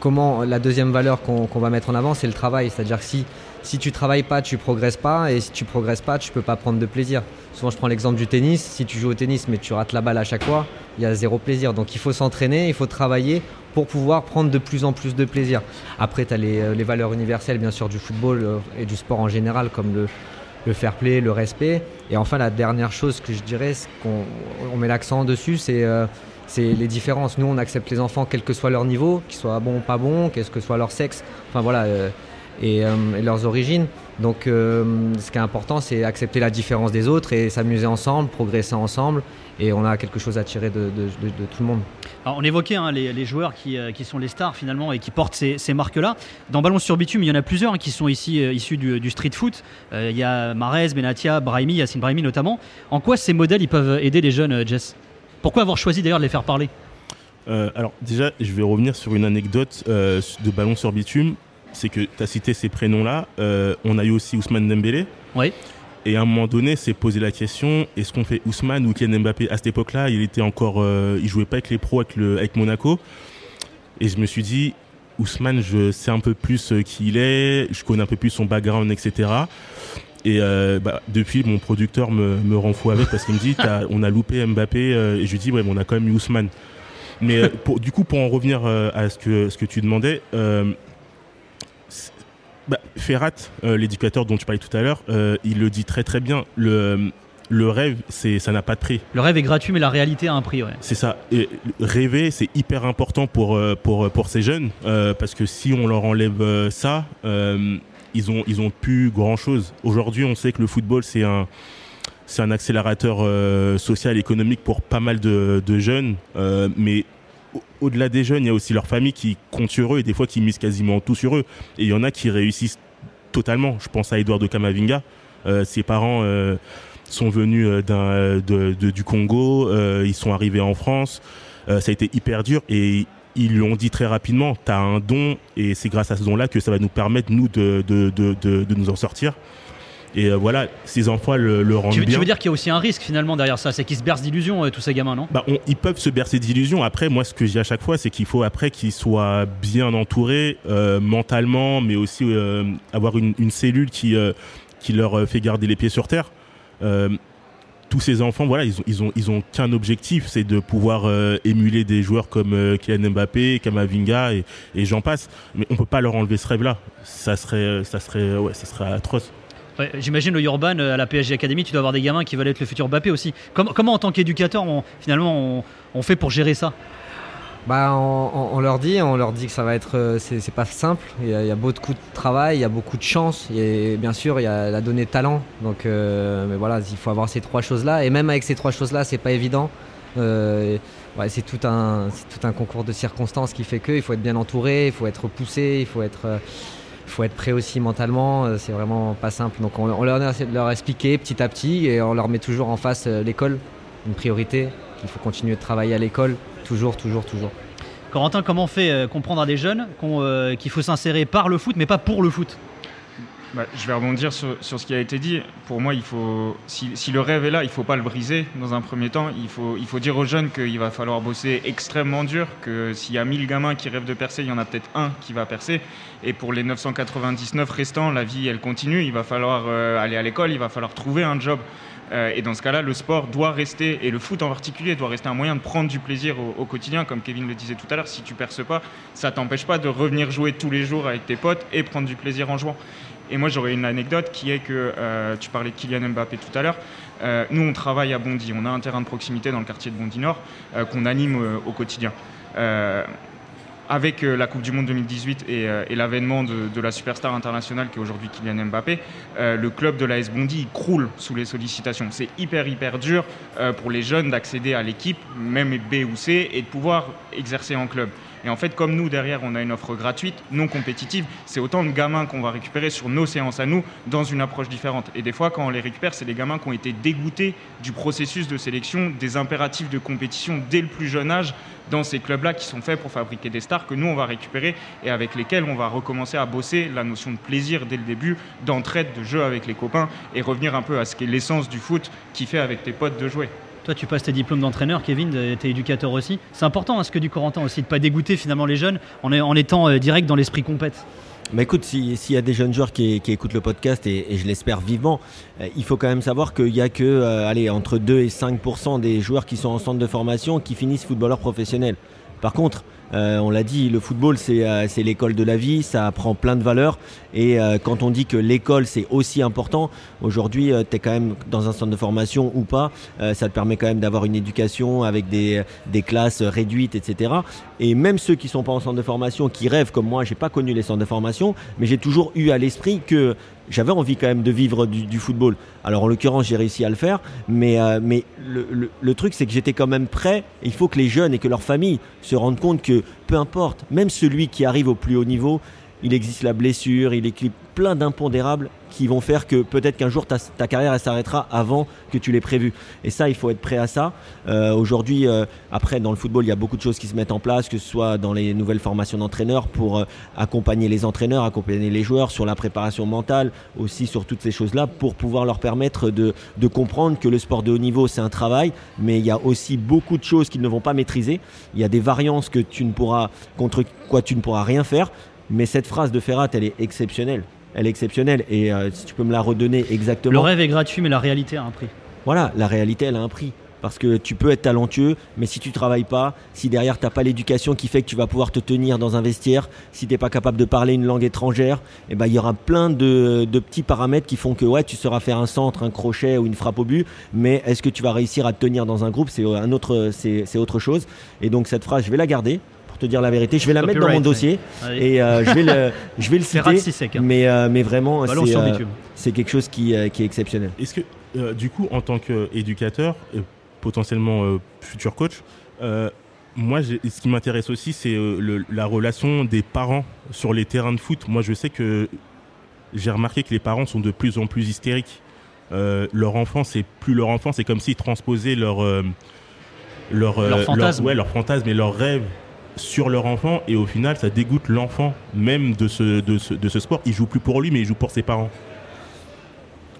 Speaker 8: comment la deuxième valeur qu'on va mettre en avant, c'est le travail. C'est-à-dire que si, si tu travailles pas, tu progresses pas. Et si tu progresses pas, tu peux pas prendre de plaisir. Souvent, je prends l'exemple du tennis. Si tu joues au tennis, mais tu rates la balle à chaque fois, il y a zéro plaisir. Donc il faut s'entraîner, il faut travailler pour pouvoir prendre de plus en plus de plaisir. Après, tu as les, euh, les, valeurs universelles, bien sûr, du football et du sport en général, comme le le fair play, le respect. Et enfin, la dernière chose que je dirais, qu'on on met l'accent dessus, euh, c'est les différences. Nous, on accepte les enfants, quel que soit leur niveau, qu'ils soient bons ou pas bons, quel que soit leur sexe, enfin voilà, euh, euh, et, leurs origines. Donc, ce qui est important, c'est accepter la différence des autres et s'amuser ensemble, progresser ensemble. Et on a quelque chose à tirer de tout le monde
Speaker 5: on évoquait hein, les, joueurs euh, qui, sont les stars finalement et qui portent ces, marques-là. Dans Ballon sur Bitume, il y en a plusieurs hein, qui sont ici euh, issus du, street foot. Euh, il y a Marez, Benatia, Brahimi, Yassine Brahimi notamment. En quoi ces modèles ils peuvent aider les jeunes, Jess? Pourquoi avoir choisi d'ailleurs de les faire parler?
Speaker 7: Alors déjà, je vais revenir sur une anecdote de Ballon sur Bitume. C'est que tu as cité ces prénoms-là. on a eu aussi Ousmane Dembélé.
Speaker 5: Oui.
Speaker 7: Et à un moment donné, c'est poser la question est-ce qu'on fait Ousmane ou Kylian Mbappé À cette époque-là, il était encore, euh, il jouait pas avec les pros, avec, le, avec Monaco. Et je me suis dit, Ousmane, je sais un peu plus euh, qui il est, je connais un peu plus son background, etc. Et euh, bah, depuis, mon producteur me, me rend fou avec parce qu'il me dit on a loupé Mbappé. et je lui dis ouais, mais on a quand même eu Ousmane. Mais pour, du coup, pour en revenir à ce que, ce que tu demandais, bah, Ferrat, euh, l'éducateur dont tu parlais tout à l'heure, euh, il le dit très très bien. Le, le rêve, c'est, ça n'a pas de prix.
Speaker 5: Le rêve est gratuit, mais la réalité a un prix. Ouais.
Speaker 7: C'est ça. Et rêver, c'est hyper important pour, euh, pour, pour ces jeunes, parce que si on leur enlève ça, ils, ont, ils ont plus grand-chose. Aujourd'hui, on sait que le football, c'est un, c'est un accélérateur social, économique pour pas mal de, de jeunes, mais au-delà des jeunes, il y a aussi leur famille qui compte sur eux et des fois qui misent quasiment tout sur eux. Et il y en a qui réussissent totalement. Je pense à Eduardo Camavinga. Euh, ses parents euh, sont venus euh, du Congo, ils sont arrivés en France. ça a été hyper dur et ils lui ont dit très rapidement, tu as un don et c'est grâce à ce don-là que ça va nous permettre, nous, de nous en sortir. Et euh, voilà, ces enfants le, le rendent
Speaker 5: tu,
Speaker 7: bien.
Speaker 5: tu veux dire qu'il y a aussi un risque finalement derrière ça, c'est qu'ils se bercent d'illusions, euh, tous ces gamins, non?
Speaker 7: Bah, on- ils peuvent se bercer d'illusions. Après, moi, ce que je dis à chaque fois, c'est qu'il faut après qu'ils soient bien entourés euh, mentalement, mais aussi avoir une, une cellule qui, qui leur fait garder les pieds sur terre. Tous ces enfants, voilà, ils ont, ils ont, ils ont qu'un objectif, c'est de pouvoir émuler des joueurs comme Kylian Mbappé, Kamavinga et, et j'en passe. Mais on peut pas leur enlever ce rêve-là. Ça serait, ça serait, ouais, ça serait atroce.
Speaker 5: J'imagine le Urban euh, à la PSG Academy, tu dois avoir des gamins qui veulent être le futur Mbappé aussi. Comment, en tant qu'éducateur, finalement, on, fait pour gérer ça?
Speaker 8: Bah, on, leur dit, on leur dit que ça va être, euh, c'est pas simple. Il y, a, il y a beaucoup de travail, il y a beaucoup de chance, et bien sûr, il y a la donnée de talent. Donc, euh, mais voilà, il faut avoir ces trois choses-là. Et même avec ces trois choses-là, c'est pas évident. C'est tout un, concours de circonstances qui fait que il faut être bien entouré, il faut être poussé, il faut être, faut être prêt aussi mentalement. euh, C'est vraiment pas simple. Donc, on, leur expliquer petit à petit, et on leur met toujours en face euh, l'école, une priorité. Il faut continuer de travailler à l'école, toujours, toujours, toujours.
Speaker 5: Corentin, comment on fait euh, comprendre à des jeunes qu'il faut s'insérer par le foot, mais pas pour le foot?
Speaker 2: Bah, je vais rebondir sur, ce qui a été dit. Pour moi, si, le rêve est là, il ne faut pas le briser dans un premier temps. Il faut, il faut dire aux jeunes qu'il va falloir bosser extrêmement dur, que s'il y a 1000 gamins qui rêvent de percer, il y en a peut-être un qui va percer. Et pour les 999 restants, la vie, elle continue. Il va falloir euh, aller à l'école, il va falloir trouver un job. Euh, et dans ce cas-là, le sport doit rester, et le foot en particulier, doit rester un moyen de prendre du plaisir au, au quotidien. Comme Kevin le disait tout à l'heure, si tu perces pas, ça t'empêche pas de revenir jouer tous les jours avec tes potes et prendre du plaisir en jouant. Et moi, j'aurais une anecdote qui est que euh, tu parlais de Kylian Mbappé tout à l'heure. Euh, nous, on travaille à Bondy. On a un terrain de proximité dans le quartier de Bondy Nord euh, qu'on anime au quotidien. Avec la Coupe du Monde 2018 et, l'avènement de, la superstar internationale qui est aujourd'hui Kylian Mbappé, le club de l'AS Bondy il croule sous les sollicitations. C'est hyper hyper dur pour les jeunes d'accéder à l'équipe, même B ou C, et de pouvoir exercer en club. Et en fait, comme nous, derrière, on a une offre gratuite, non compétitive, c'est autant de gamins qu'on va récupérer sur nos séances à nous dans une approche différente. Et des fois, quand on les récupère, c'est des gamins qui ont été dégoûtés du processus de sélection, des impératifs de compétition dès le plus jeune âge dans ces clubs-là qui sont faits pour fabriquer des stars que nous, on va récupérer et avec lesquels on va recommencer à bosser la notion de plaisir dès le début, d'entraide, de jeu avec les copains et revenir un peu à ce qu'est l'essence du foot qui fait avec tes potes de jouer.
Speaker 5: Toi, tu passes tes diplômes d'entraîneur, Kevin, t'es éducateur aussi. C'est important, hein, ce que du Corentin aussi, de pas dégoûter finalement les jeunes en, en étant euh, direct dans l'esprit compète.
Speaker 6: Bah écoute, si- s'il y a des jeunes joueurs qui, qui écoutent le podcast, et, et je l'espère vivement, euh, il faut quand même savoir qu'il n'y a que euh, allez, entre 2 et 5% des joueurs qui sont en centre de formation qui finissent footballeurs professionnels. Par contre, euh, on l'a dit, le football c'est euh, c'est l'école de la vie, ça apprend plein de valeurs. Et euh, quand on dit que l'école c'est aussi important, aujourd'hui tu es quand même dans un centre de formation ou pas, ça te permet quand même d'avoir une éducation avec des, classes réduites, etc. Et même ceux qui sont pas en centre de formation, qui rêvent comme moi, j'ai pas connu les centres de formation, mais j'ai toujours eu à l'esprit que j'avais envie quand même de vivre du, football. Alors en l'occurrence, j'ai réussi à le faire, mais, le- le truc, c'est que j'étais quand même prêt. Il faut que les jeunes et que leurs familles se rendent compte que peu importe, même celui qui arrive au plus haut niveau, il existe la blessure, il existe plein d'impondérables qui vont faire que peut-être qu'un jour ta, carrière s'arrêtera avant que tu l'aies prévu. Et ça, il faut être prêt à ça. Euh, Aujourd'hui, euh, après, dans le football, il y a beaucoup de choses qui se mettent en place, que ce soit dans les nouvelles formations d'entraîneurs pour euh, accompagner les entraîneurs, accompagner les joueurs sur la préparation mentale, aussi sur toutes ces choses-là, pour pouvoir leur permettre de, de comprendre que le sport de haut niveau, c'est un travail, mais il y a aussi beaucoup de choses qu'ils ne vont pas maîtriser. Il y a des variances que tu ne pourras, contre quoi tu ne pourras rien faire. Mais cette phrase de Ferrat, elle est exceptionnelle. Elle est exceptionnelle. Et euh, si tu peux me la redonner exactement.
Speaker 5: Le rêve est gratuit, mais la réalité a un prix.
Speaker 6: Voilà, la réalité, elle a un prix. Parce que tu peux être talentueux, mais si tu travailles pas, si derrière tu n'as pas l'éducation qui fait que tu vas pouvoir te tenir dans un vestiaire, si tu n'es pas capable de parler une langue étrangère, eh ben, il y aura plein de, de petits paramètres qui font que ouais, tu sauras faire un centre, un crochet ou une frappe au but, mais est-ce que tu vas réussir à te tenir dans un groupe C'est un autre, c'est c'est autre chose. Et donc cette phrase, je vais la garder pour te dire la vérité. Je vais la mettre dans mon dossier et euh, je vais le, je vais le citer.
Speaker 5: Sissek, hein.
Speaker 6: Mais, euh, mais vraiment,
Speaker 5: Ballon
Speaker 6: c'est
Speaker 5: sur
Speaker 6: euh, c'est quelque chose qui, euh, qui est exceptionnel.
Speaker 7: Est-ce que, euh, du coup, en tant qu'éducateur, potentiellement euh, futur coach, euh, moi, ce qui m'intéresse aussi, c'est euh, le- la relation des parents sur les terrains de foot. Moi, je sais que j'ai remarqué que les parents sont de plus en plus hystériques. Euh, leur enfant, c'est plus leur enfant, c'est comme s'ils transposaient leur, euh, leur, euh,
Speaker 5: Leur fantasme.
Speaker 7: ouais, leur fantasme et leurs rêves sur leur enfant et au final ça dégoûte l'enfant même de ce, de, ce, de ce sport. Il joue plus pour lui mais il joue pour ses parents.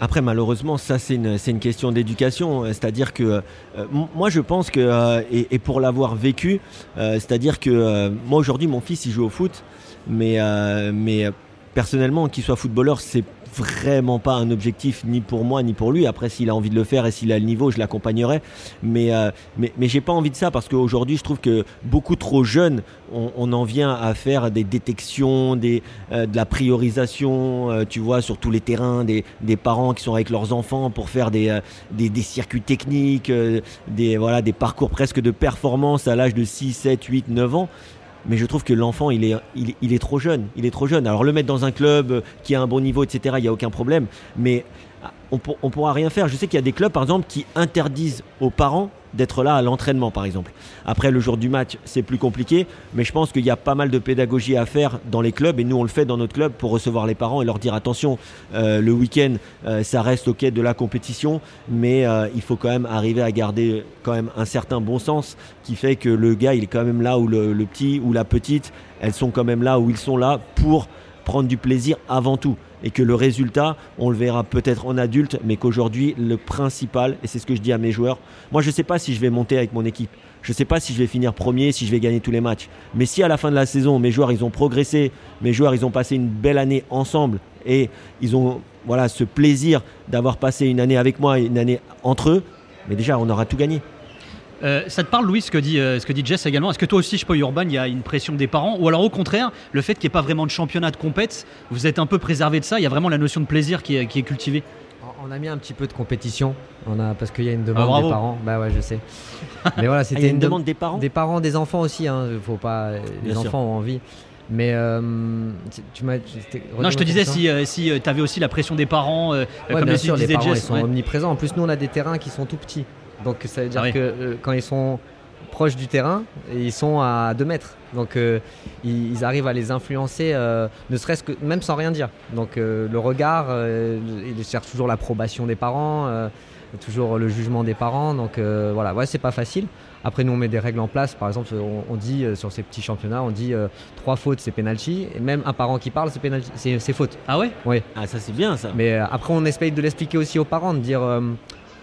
Speaker 6: Après, malheureusement, ça, c'est une, une question d'éducation. C'est-à-dire que euh, moi, je pense que, euh, et, pour l'avoir vécu, euh, c'est-à-dire que euh, moi, aujourd'hui, mon fils, il joue au foot, mais, euh, mais euh, personnellement, qu'il soit footballeur, c'est vraiment pas un objectif ni pour moi ni pour lui. Après, s'il a envie de le faire et s'il a le niveau, je l'accompagnerai. Mais, euh, mais, mais j'ai pas envie de ça parce qu'aujourd'hui, je trouve que beaucoup trop jeune, on, on en vient à faire des détections, des, euh, de la priorisation, euh, tu vois, sur tous les terrains, des, des parents qui sont avec leurs enfants pour faire des, euh, des, des circuits techniques, euh, des, voilà, des parcours presque de performance à l'âge de 6, 7, 8, 9 ans. Mais je trouve que l'enfant, il est, il, est trop jeune. Il est trop jeune. Alors le mettre dans un club euh, qui a un bon niveau, etc., il n'y a aucun problème. Mais ah, on ne pourra rien faire. Je sais qu'il y a des clubs, par exemple, qui interdisent aux parents d'être là à l'entraînement, par exemple. Après, le jour du match, c'est plus compliqué, mais je pense qu'il y a pas mal de pédagogie à faire dans les clubs, et nous, on le fait dans notre club pour recevoir les parents et leur dire attention, euh, le week-end, euh, ça reste ok de la compétition, mais euh, il faut quand même arriver à garder quand même un certain bon sens qui fait que le gars, il est quand même là où le, le petit ou la petite, elles sont quand même là où ils sont là pour prendre du plaisir avant tout et que le résultat, on le verra peut-être en adulte, mais qu'aujourd'hui, le principal, et c'est ce que je dis à mes joueurs, moi je ne sais pas si je vais monter avec mon équipe, je ne sais pas si je vais finir premier, si je vais gagner tous les matchs, mais si à la fin de la saison, mes joueurs, ils ont progressé, mes joueurs, ils ont passé une belle année ensemble, et ils ont voilà, ce plaisir d'avoir passé une année avec moi, une année entre eux, mais déjà, on aura tout gagné.
Speaker 5: Euh, ça te parle, Louis, ce que dit, euh, ce que dit Jess également? Est-ce que toi aussi, je sais pas, Urban, il y a une pression des parents? Ou alors au contraire, le fait qu'il n'y ait pas vraiment de championnat de compète, vous êtes un peu préservé de ça, il y a vraiment la notion de plaisir qui est, qui est cultivée
Speaker 8: On a mis un petit peu de compétition, on a, parce qu'il y a une demande
Speaker 5: Ah,
Speaker 8: des parents. Bah ouais, je sais. Mais voilà,
Speaker 6: Ah,
Speaker 8: c'était
Speaker 6: une
Speaker 8: dem-
Speaker 6: demande des parents?
Speaker 8: Des parents, des enfants aussi, hein, faut pas. Les
Speaker 6: Bien sûr.
Speaker 8: enfants ont envie. Mais euh, tu- m'as.
Speaker 5: Non, je te disais si, euh, si tu avais aussi la pression des parents, euh,
Speaker 8: Ouais,
Speaker 5: comme
Speaker 8: bien
Speaker 5: le
Speaker 8: sûr, les parents ils sont
Speaker 5: ouais.
Speaker 8: omniprésents. En plus, nous on a des terrains qui sont tout petits. Donc ça veut dire
Speaker 5: Ah oui.
Speaker 8: que euh, quand ils sont proches du terrain, ils sont à 2 mètres. Donc euh, ils, ils arrivent à les influencer, euh, ne serait-ce que même sans rien dire. Donc euh, le regard, euh, ils cherchent toujours l'approbation des parents, euh, toujours le jugement des parents. Donc euh, voilà, ouais, c'est pas facile. Après, nous, on met des règles en place. Par exemple, on, on dit euh, sur ces petits championnats, on dit euh, trois fautes, c'est penalty. Et même un parent qui parle, c'est penalty, c'est c'est faute.
Speaker 5: Ah ouais?
Speaker 8: Oui.
Speaker 6: Ah, ça c'est bien ça.
Speaker 8: Mais euh, après, on essaye de l'expliquer aussi aux parents, de dire euh,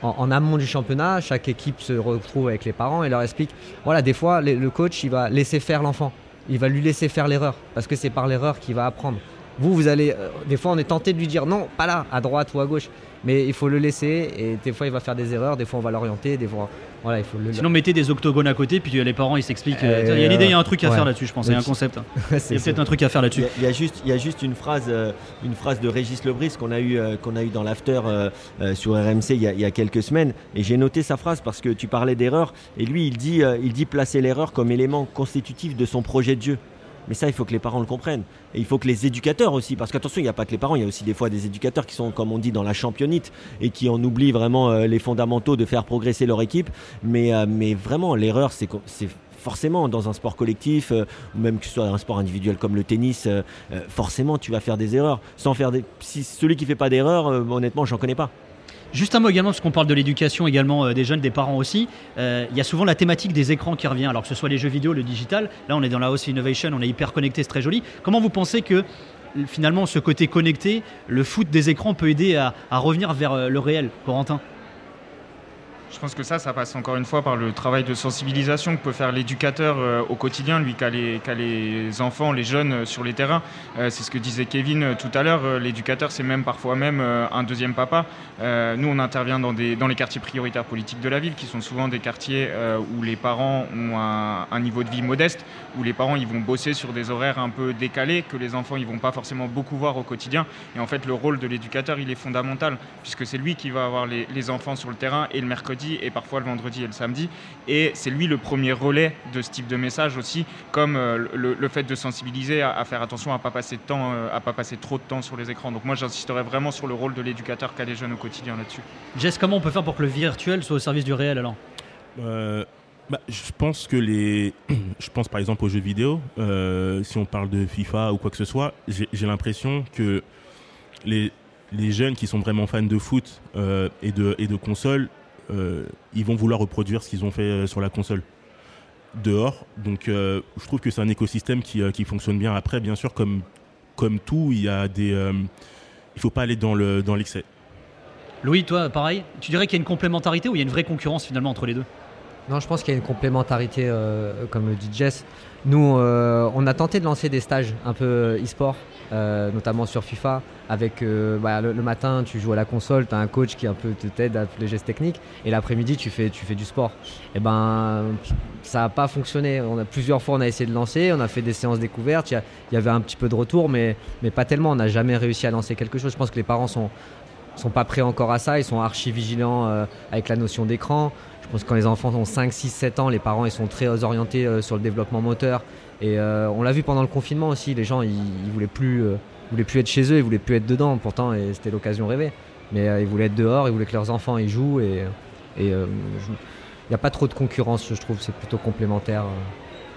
Speaker 8: en, amont du championnat, chaque équipe se retrouve avec les parents et leur explique. Voilà, des fois, le coach, il va laisser faire l'enfant. Il va lui laisser faire l'erreur parce que c'est par l'erreur qu'il va apprendre. Vous, vous allez. euh, des fois, on est tenté de lui dire non, pas là, à droite ou à gauche. Mais il faut le laisser et des fois, il va faire des erreurs. Des fois, on va l'orienter. Des fois, voilà, il faut le.
Speaker 5: Sinon, mettez des octogones à côté, puis euh, les parents ils s'expliquent. euh, il y a une idée, il y a un truc à
Speaker 8: ouais.
Speaker 5: faire là-dessus, je pense. Il y a un concept. hein. Il y
Speaker 8: C'est
Speaker 5: a peut-être un truc à faire
Speaker 6: Il
Speaker 5: là-dessus.
Speaker 6: y, a, il y a juste, il y a juste une phrase, euh, une phrase de Régis Lebris qu'on a eu, euh, qu'on a eu dans l'after euh, euh, sur RMC il y, a, il y a quelques semaines. Et j'ai noté sa phrase parce que tu parlais d'erreur. Et lui, il dit, euh, il dit placer l'erreur comme élément constitutif de son projet de jeu. Mais ça, il faut que les parents le comprennent. Et il faut que les éducateurs aussi, parce qu'attention, il n'y a pas que les parents, il y a aussi des fois des éducateurs qui sont, comme on dit, dans la championnite et qui en oublient vraiment euh, les fondamentaux de faire progresser leur équipe. Mais, euh, vraiment, l'erreur, c'est forcément dans un sport collectif, euh, même que ce soit un sport individuel comme le tennis, forcément, tu vas faire des erreurs. Sans faire des... Si celui qui fait pas d'erreur, euh, honnêtement, j'en connais pas.
Speaker 5: Juste un mot également, parce qu'on parle de l'éducation également euh, des jeunes, des parents aussi. Euh, Il y a souvent la thématique des écrans qui revient, alors que ce soit les jeux vidéo, le digital. Là, on est dans la House Innovation, on est hyper connecté, c'est très joli. Comment vous pensez que finalement ce côté connecté, le foot des écrans peut aider à, à revenir vers euh, le réel, Corentin?
Speaker 2: Je pense que ça, ça passe encore une fois par le travail de sensibilisation que peut faire l'éducateur euh, au quotidien, lui qui a, les, enfants, les jeunes euh, sur les terrains. Euh, c'est ce que disait Kevin tout à l'heure. l'éducateur, c'est même parfois même un deuxième papa. Nous, on intervient dans, les quartiers prioritaires politiques de la ville, qui sont souvent des quartiers où les parents ont un, niveau de vie modeste, où les parents ils vont bosser sur des horaires un peu décalés, que les enfants ils vont pas forcément beaucoup voir au quotidien. Et en fait, le rôle de l'éducateur, il est fondamental, puisque c'est lui qui va avoir les enfants sur le terrain et le mercredi et parfois le vendredi et le samedi. Et c'est lui le premier relais de ce type de message aussi, comme euh, le, le fait de sensibiliser à, à faire attention à pas passer de temps, euh, à pas passer trop de temps sur les écrans. Donc moi, j'insisterai vraiment sur le rôle de l'éducateur qu'a les jeunes au quotidien là-dessus.
Speaker 5: Jess, comment on peut faire pour que le virtuel soit au service du réel alors
Speaker 7: Euh, bah, je pense que les. Je pense par exemple aux jeux vidéo. euh, si on parle de FIFA ou quoi que ce soit, j'ai l'impression que les, les jeunes qui sont vraiment fans de foot euh, et, de, et de console, euh, ils vont vouloir reproduire ce qu'ils ont fait euh, sur la console. dehors. Donc je trouve que c'est un écosystème qui, qui, fonctionne bien. Après, bien sûr, comme, comme tout, il y a des, il faut pas aller dans le dans l'excès.
Speaker 5: Louis, toi, pareil, tu dirais qu'il y a une complémentarité ou il y a une vraie concurrence finalement entre les deux?
Speaker 8: Non, je pense qu'il y a une complémentarité, comme le dit Jess. Nous, on a tenté de lancer des stages un peu e-sport euh, notamment sur FIFA. Avec euh, bah, le, matin, tu joues à la console, tu as un coach qui un peu t'aide à les gestes techniques, et l'après-midi, tu fais, tu fais du sport. Et ben, ça n'a pas fonctionné. On a plusieurs fois, on a essayé de lancer, on a fait des séances découvertes. Il y, avait un petit peu de retour, mais, mais pas tellement. On n'a jamais réussi à lancer quelque chose. Je pense que les parents sont sont pas prêts encore à ça, ils sont archi vigilants euh, avec la notion d'écran. Je pense que quand les enfants ont 5, 6, 7 ans, les parents ils sont très orientés sur le développement moteur et euh, on l'a vu pendant le confinement aussi, les gens ils, voulaient plus, euh, voulaient plus être chez eux, ils voulaient plus être dedans. Pourtant, c'était l'occasion rêvée. Mais euh, ils voulaient être dehors, ils voulaient que leurs enfants y jouent et il n'y a pas trop de concurrence, je trouve, c'est plutôt complémentaire.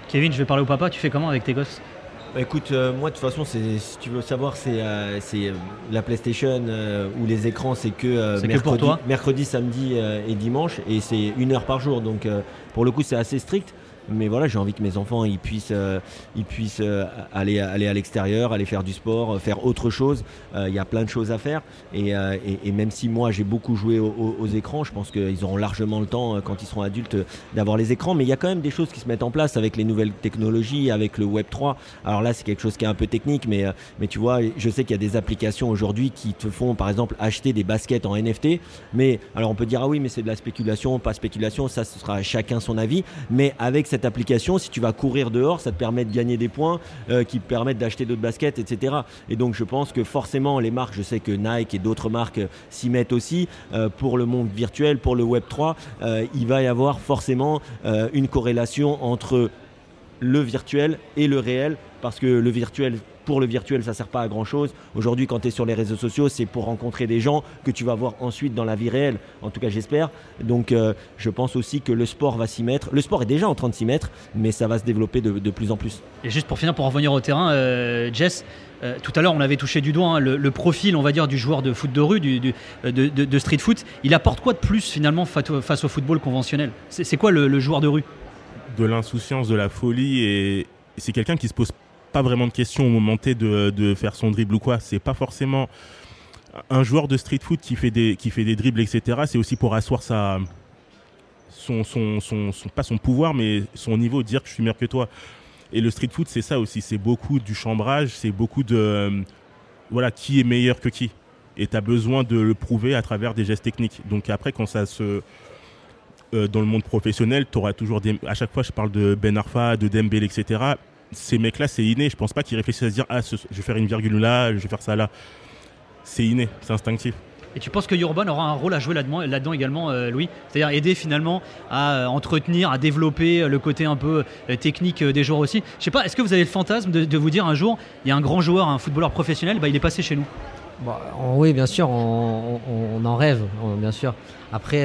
Speaker 5: Kevin, je vais parler au papa, tu fais comment avec tes gosses?
Speaker 6: Bah, écoute, moi de toute façon, si tu veux savoir, c'est la PlayStation ou les écrans, c'est que, mercredi, mercredi, samedi et dimanche, et c'est une heure par jour. Donc pour le coup, c'est assez strict mais voilà, j'ai envie que mes enfants ils puissent, euh, ils puissent euh, aller, aller à l'extérieur, aller faire du sport, euh, faire autre chose. Il y a plein de choses à faire. Et, et, même si moi j'ai beaucoup joué aux, écrans, je pense qu'ils auront largement le temps quand ils seront adultes d'avoir les écrans. Mais il y a quand même des choses qui se mettent en place avec les nouvelles technologies, avec le Web 3. Alors là, c'est quelque chose qui est un peu technique, mais, mais tu vois, je sais qu'il y a des applications aujourd'hui qui te font par exemple acheter des baskets en NFT. Mais alors on peut dire ah oui, mais c'est de la spéculation, pas spéculation, ça ce sera chacun son avis. Mais avec application, si tu vas courir dehors, ça te permet de gagner des points euh, qui te permettent d'acheter d'autres baskets, etc. Et donc je pense que forcément les marques, je sais que Nike et d'autres marques euh, s'y mettent aussi euh, pour le monde virtuel, pour le Web 3, il va y avoir forcément une corrélation entre le virtuel et le réel parce que le virtuel pour le virtuel, ça sert pas à grand chose. Aujourd'hui, quand tu es sur les réseaux sociaux, c'est pour rencontrer des gens que tu vas voir ensuite dans la vie réelle. En tout cas, j'espère. Donc, euh, je pense aussi que le sport va s'y mettre. Le sport est déjà en train de s'y mettre, mais ça va se développer de, plus en plus.
Speaker 5: Et juste pour finir, pour revenir au terrain, euh, Jess, euh, tout à l'heure, on avait touché du doigt hein, le, profil, on va dire, du joueur de foot de rue, du, de, street foot. Il apporte quoi de plus finalement face au, football conventionnel? C'est quoi le, joueur de rue?
Speaker 7: De l'insouciance, de la folie, et c'est quelqu'un qui se pose pas vraiment de questions au moment de, faire son dribble ou quoi. C'est pas forcément un joueur de street foot qui fait des, dribbles, etc. C'est aussi pour asseoir sa, son, son, son, pas son pouvoir, mais son niveau, dire que je suis meilleur que toi. Et le street foot, c'est ça aussi. C'est beaucoup du chambrage, c'est beaucoup de. voilà, qui est meilleur que qui. Et tu as besoin de le prouver à travers des gestes techniques. Donc après, quand ça se. Euh, dans le monde professionnel, tu auras toujours des. À chaque fois, je parle de Ben Arfa, de Dembélé, etc ces mecs-là, c'est inné. Je pense pas qu'ils réfléchissent à se dire ah, je vais faire une virgule là, je vais faire ça là. C'est inné, c'est instinctif.
Speaker 5: Et tu penses que Urban aura un rôle à jouer là-dedans, là également, euh, Louis? C'est-à-dire aider finalement à euh, entretenir, à développer le côté un peu technique des joueurs aussi? Je sais pas, est-ce que vous avez le fantasme de, vous dire un jour, il y a un grand joueur, un footballeur professionnel, bah, il est passé chez nous?
Speaker 8: Bah, Oui, bien sûr, on, en rêve, bien sûr. Après,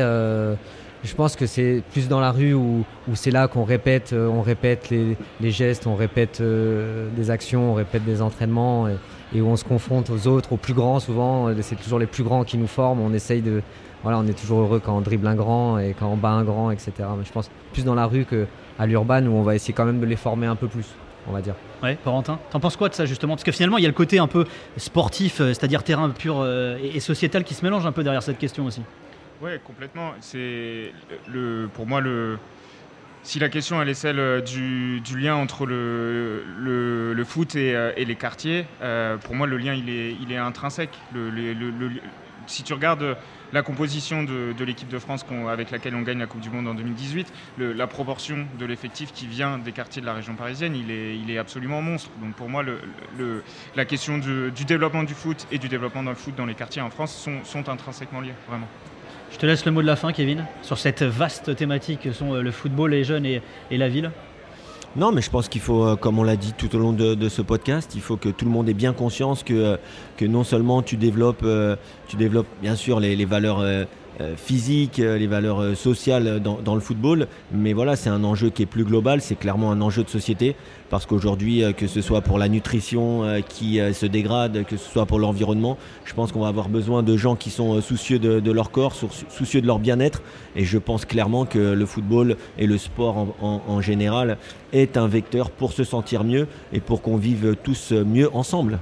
Speaker 8: je pense que c'est plus dans la rue où, c'est là qu'on répète, euh, on répète les, gestes, on répète euh, des actions, on répète des entraînements et, où on se confronte aux autres, aux plus grands souvent. Euh, c'est toujours les plus grands qui nous forment. On essaye de, voilà, on est toujours heureux quand on dribble un grand et quand on bat un grand, etc. Mais je pense plus dans la rue qu'à l'urban où on va essayer quand même de les former un peu plus, on va dire.
Speaker 5: Ouais, Corentin, t'en penses quoi de ça justement? Parce que finalement, il y a le côté un peu sportif, c'est-à-dire terrain pur et sociétal qui se mélange un peu derrière cette question aussi.
Speaker 2: Oui, complètement. C'est le, pour moi le. Si la question est celle euh, du, lien entre le, foot et, euh, et, les quartiers, euh, pour moi le lien il est, il est intrinsèque. si tu regardes la composition de, l'équipe de France avec laquelle on gagne la Coupe du Monde en 2018, la proportion de l'effectif qui vient des quartiers de la région parisienne, il est, il est absolument monstre. Donc pour moi, la question du, développement du foot et du développement dans le foot dans les quartiers en France sont, sont intrinsèquement liés, vraiment.
Speaker 5: Je te laisse le mot de la fin, Kevin, sur cette vaste thématique que sont euh, le football, les jeunes et, la ville.
Speaker 6: Non, mais je pense qu'il faut, euh, comme on l'a dit tout au long de, ce podcast, il faut que tout le monde ait bien conscience que, euh, non seulement tu développes, bien sûr les, valeurs physiques, les valeurs sociales dans, le football. Mais voilà, c'est un enjeu qui est plus global, c'est clairement un enjeu de société. Parce qu'aujourd'hui, que ce soit pour la nutrition qui se dégrade, que ce soit pour l'environnement, je pense qu'on va avoir besoin de gens qui sont soucieux de, leur corps, soucieux de leur bien-être. Et je pense clairement que le football et le sport en, en, en général est un vecteur pour se sentir mieux et pour qu'on vive tous mieux ensemble.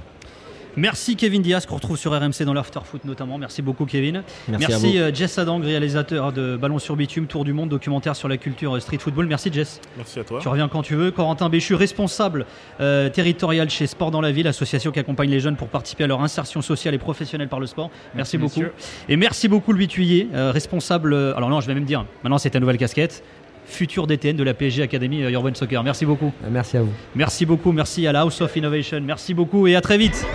Speaker 5: Merci Kevin Diaz qu'on retrouve sur RMC dans l'afterfoot notamment. Merci beaucoup Kevin.
Speaker 6: Merci,
Speaker 5: Merci euh, Jess Adang, réalisateur de Ballon sur bitume, Tour du monde, documentaire sur la culture euh, street football. Merci Jess.
Speaker 7: Merci à toi.
Speaker 5: Tu reviens quand tu veux. Corentin Béchu, responsable euh, territorial chez Sport dans la ville, association qui accompagne les jeunes pour participer à leur insertion sociale et professionnelle par le sport. Merci, beaucoup. Et merci beaucoup Louis Thuyer, responsable. alors non, je vais même dire, maintenant c'est ta nouvelle casquette futur DTN de la PSG Academy Urban Soccer. Merci beaucoup.
Speaker 8: Merci à vous.
Speaker 5: Merci beaucoup. Merci à la House of Innovation. Merci beaucoup et à très vite.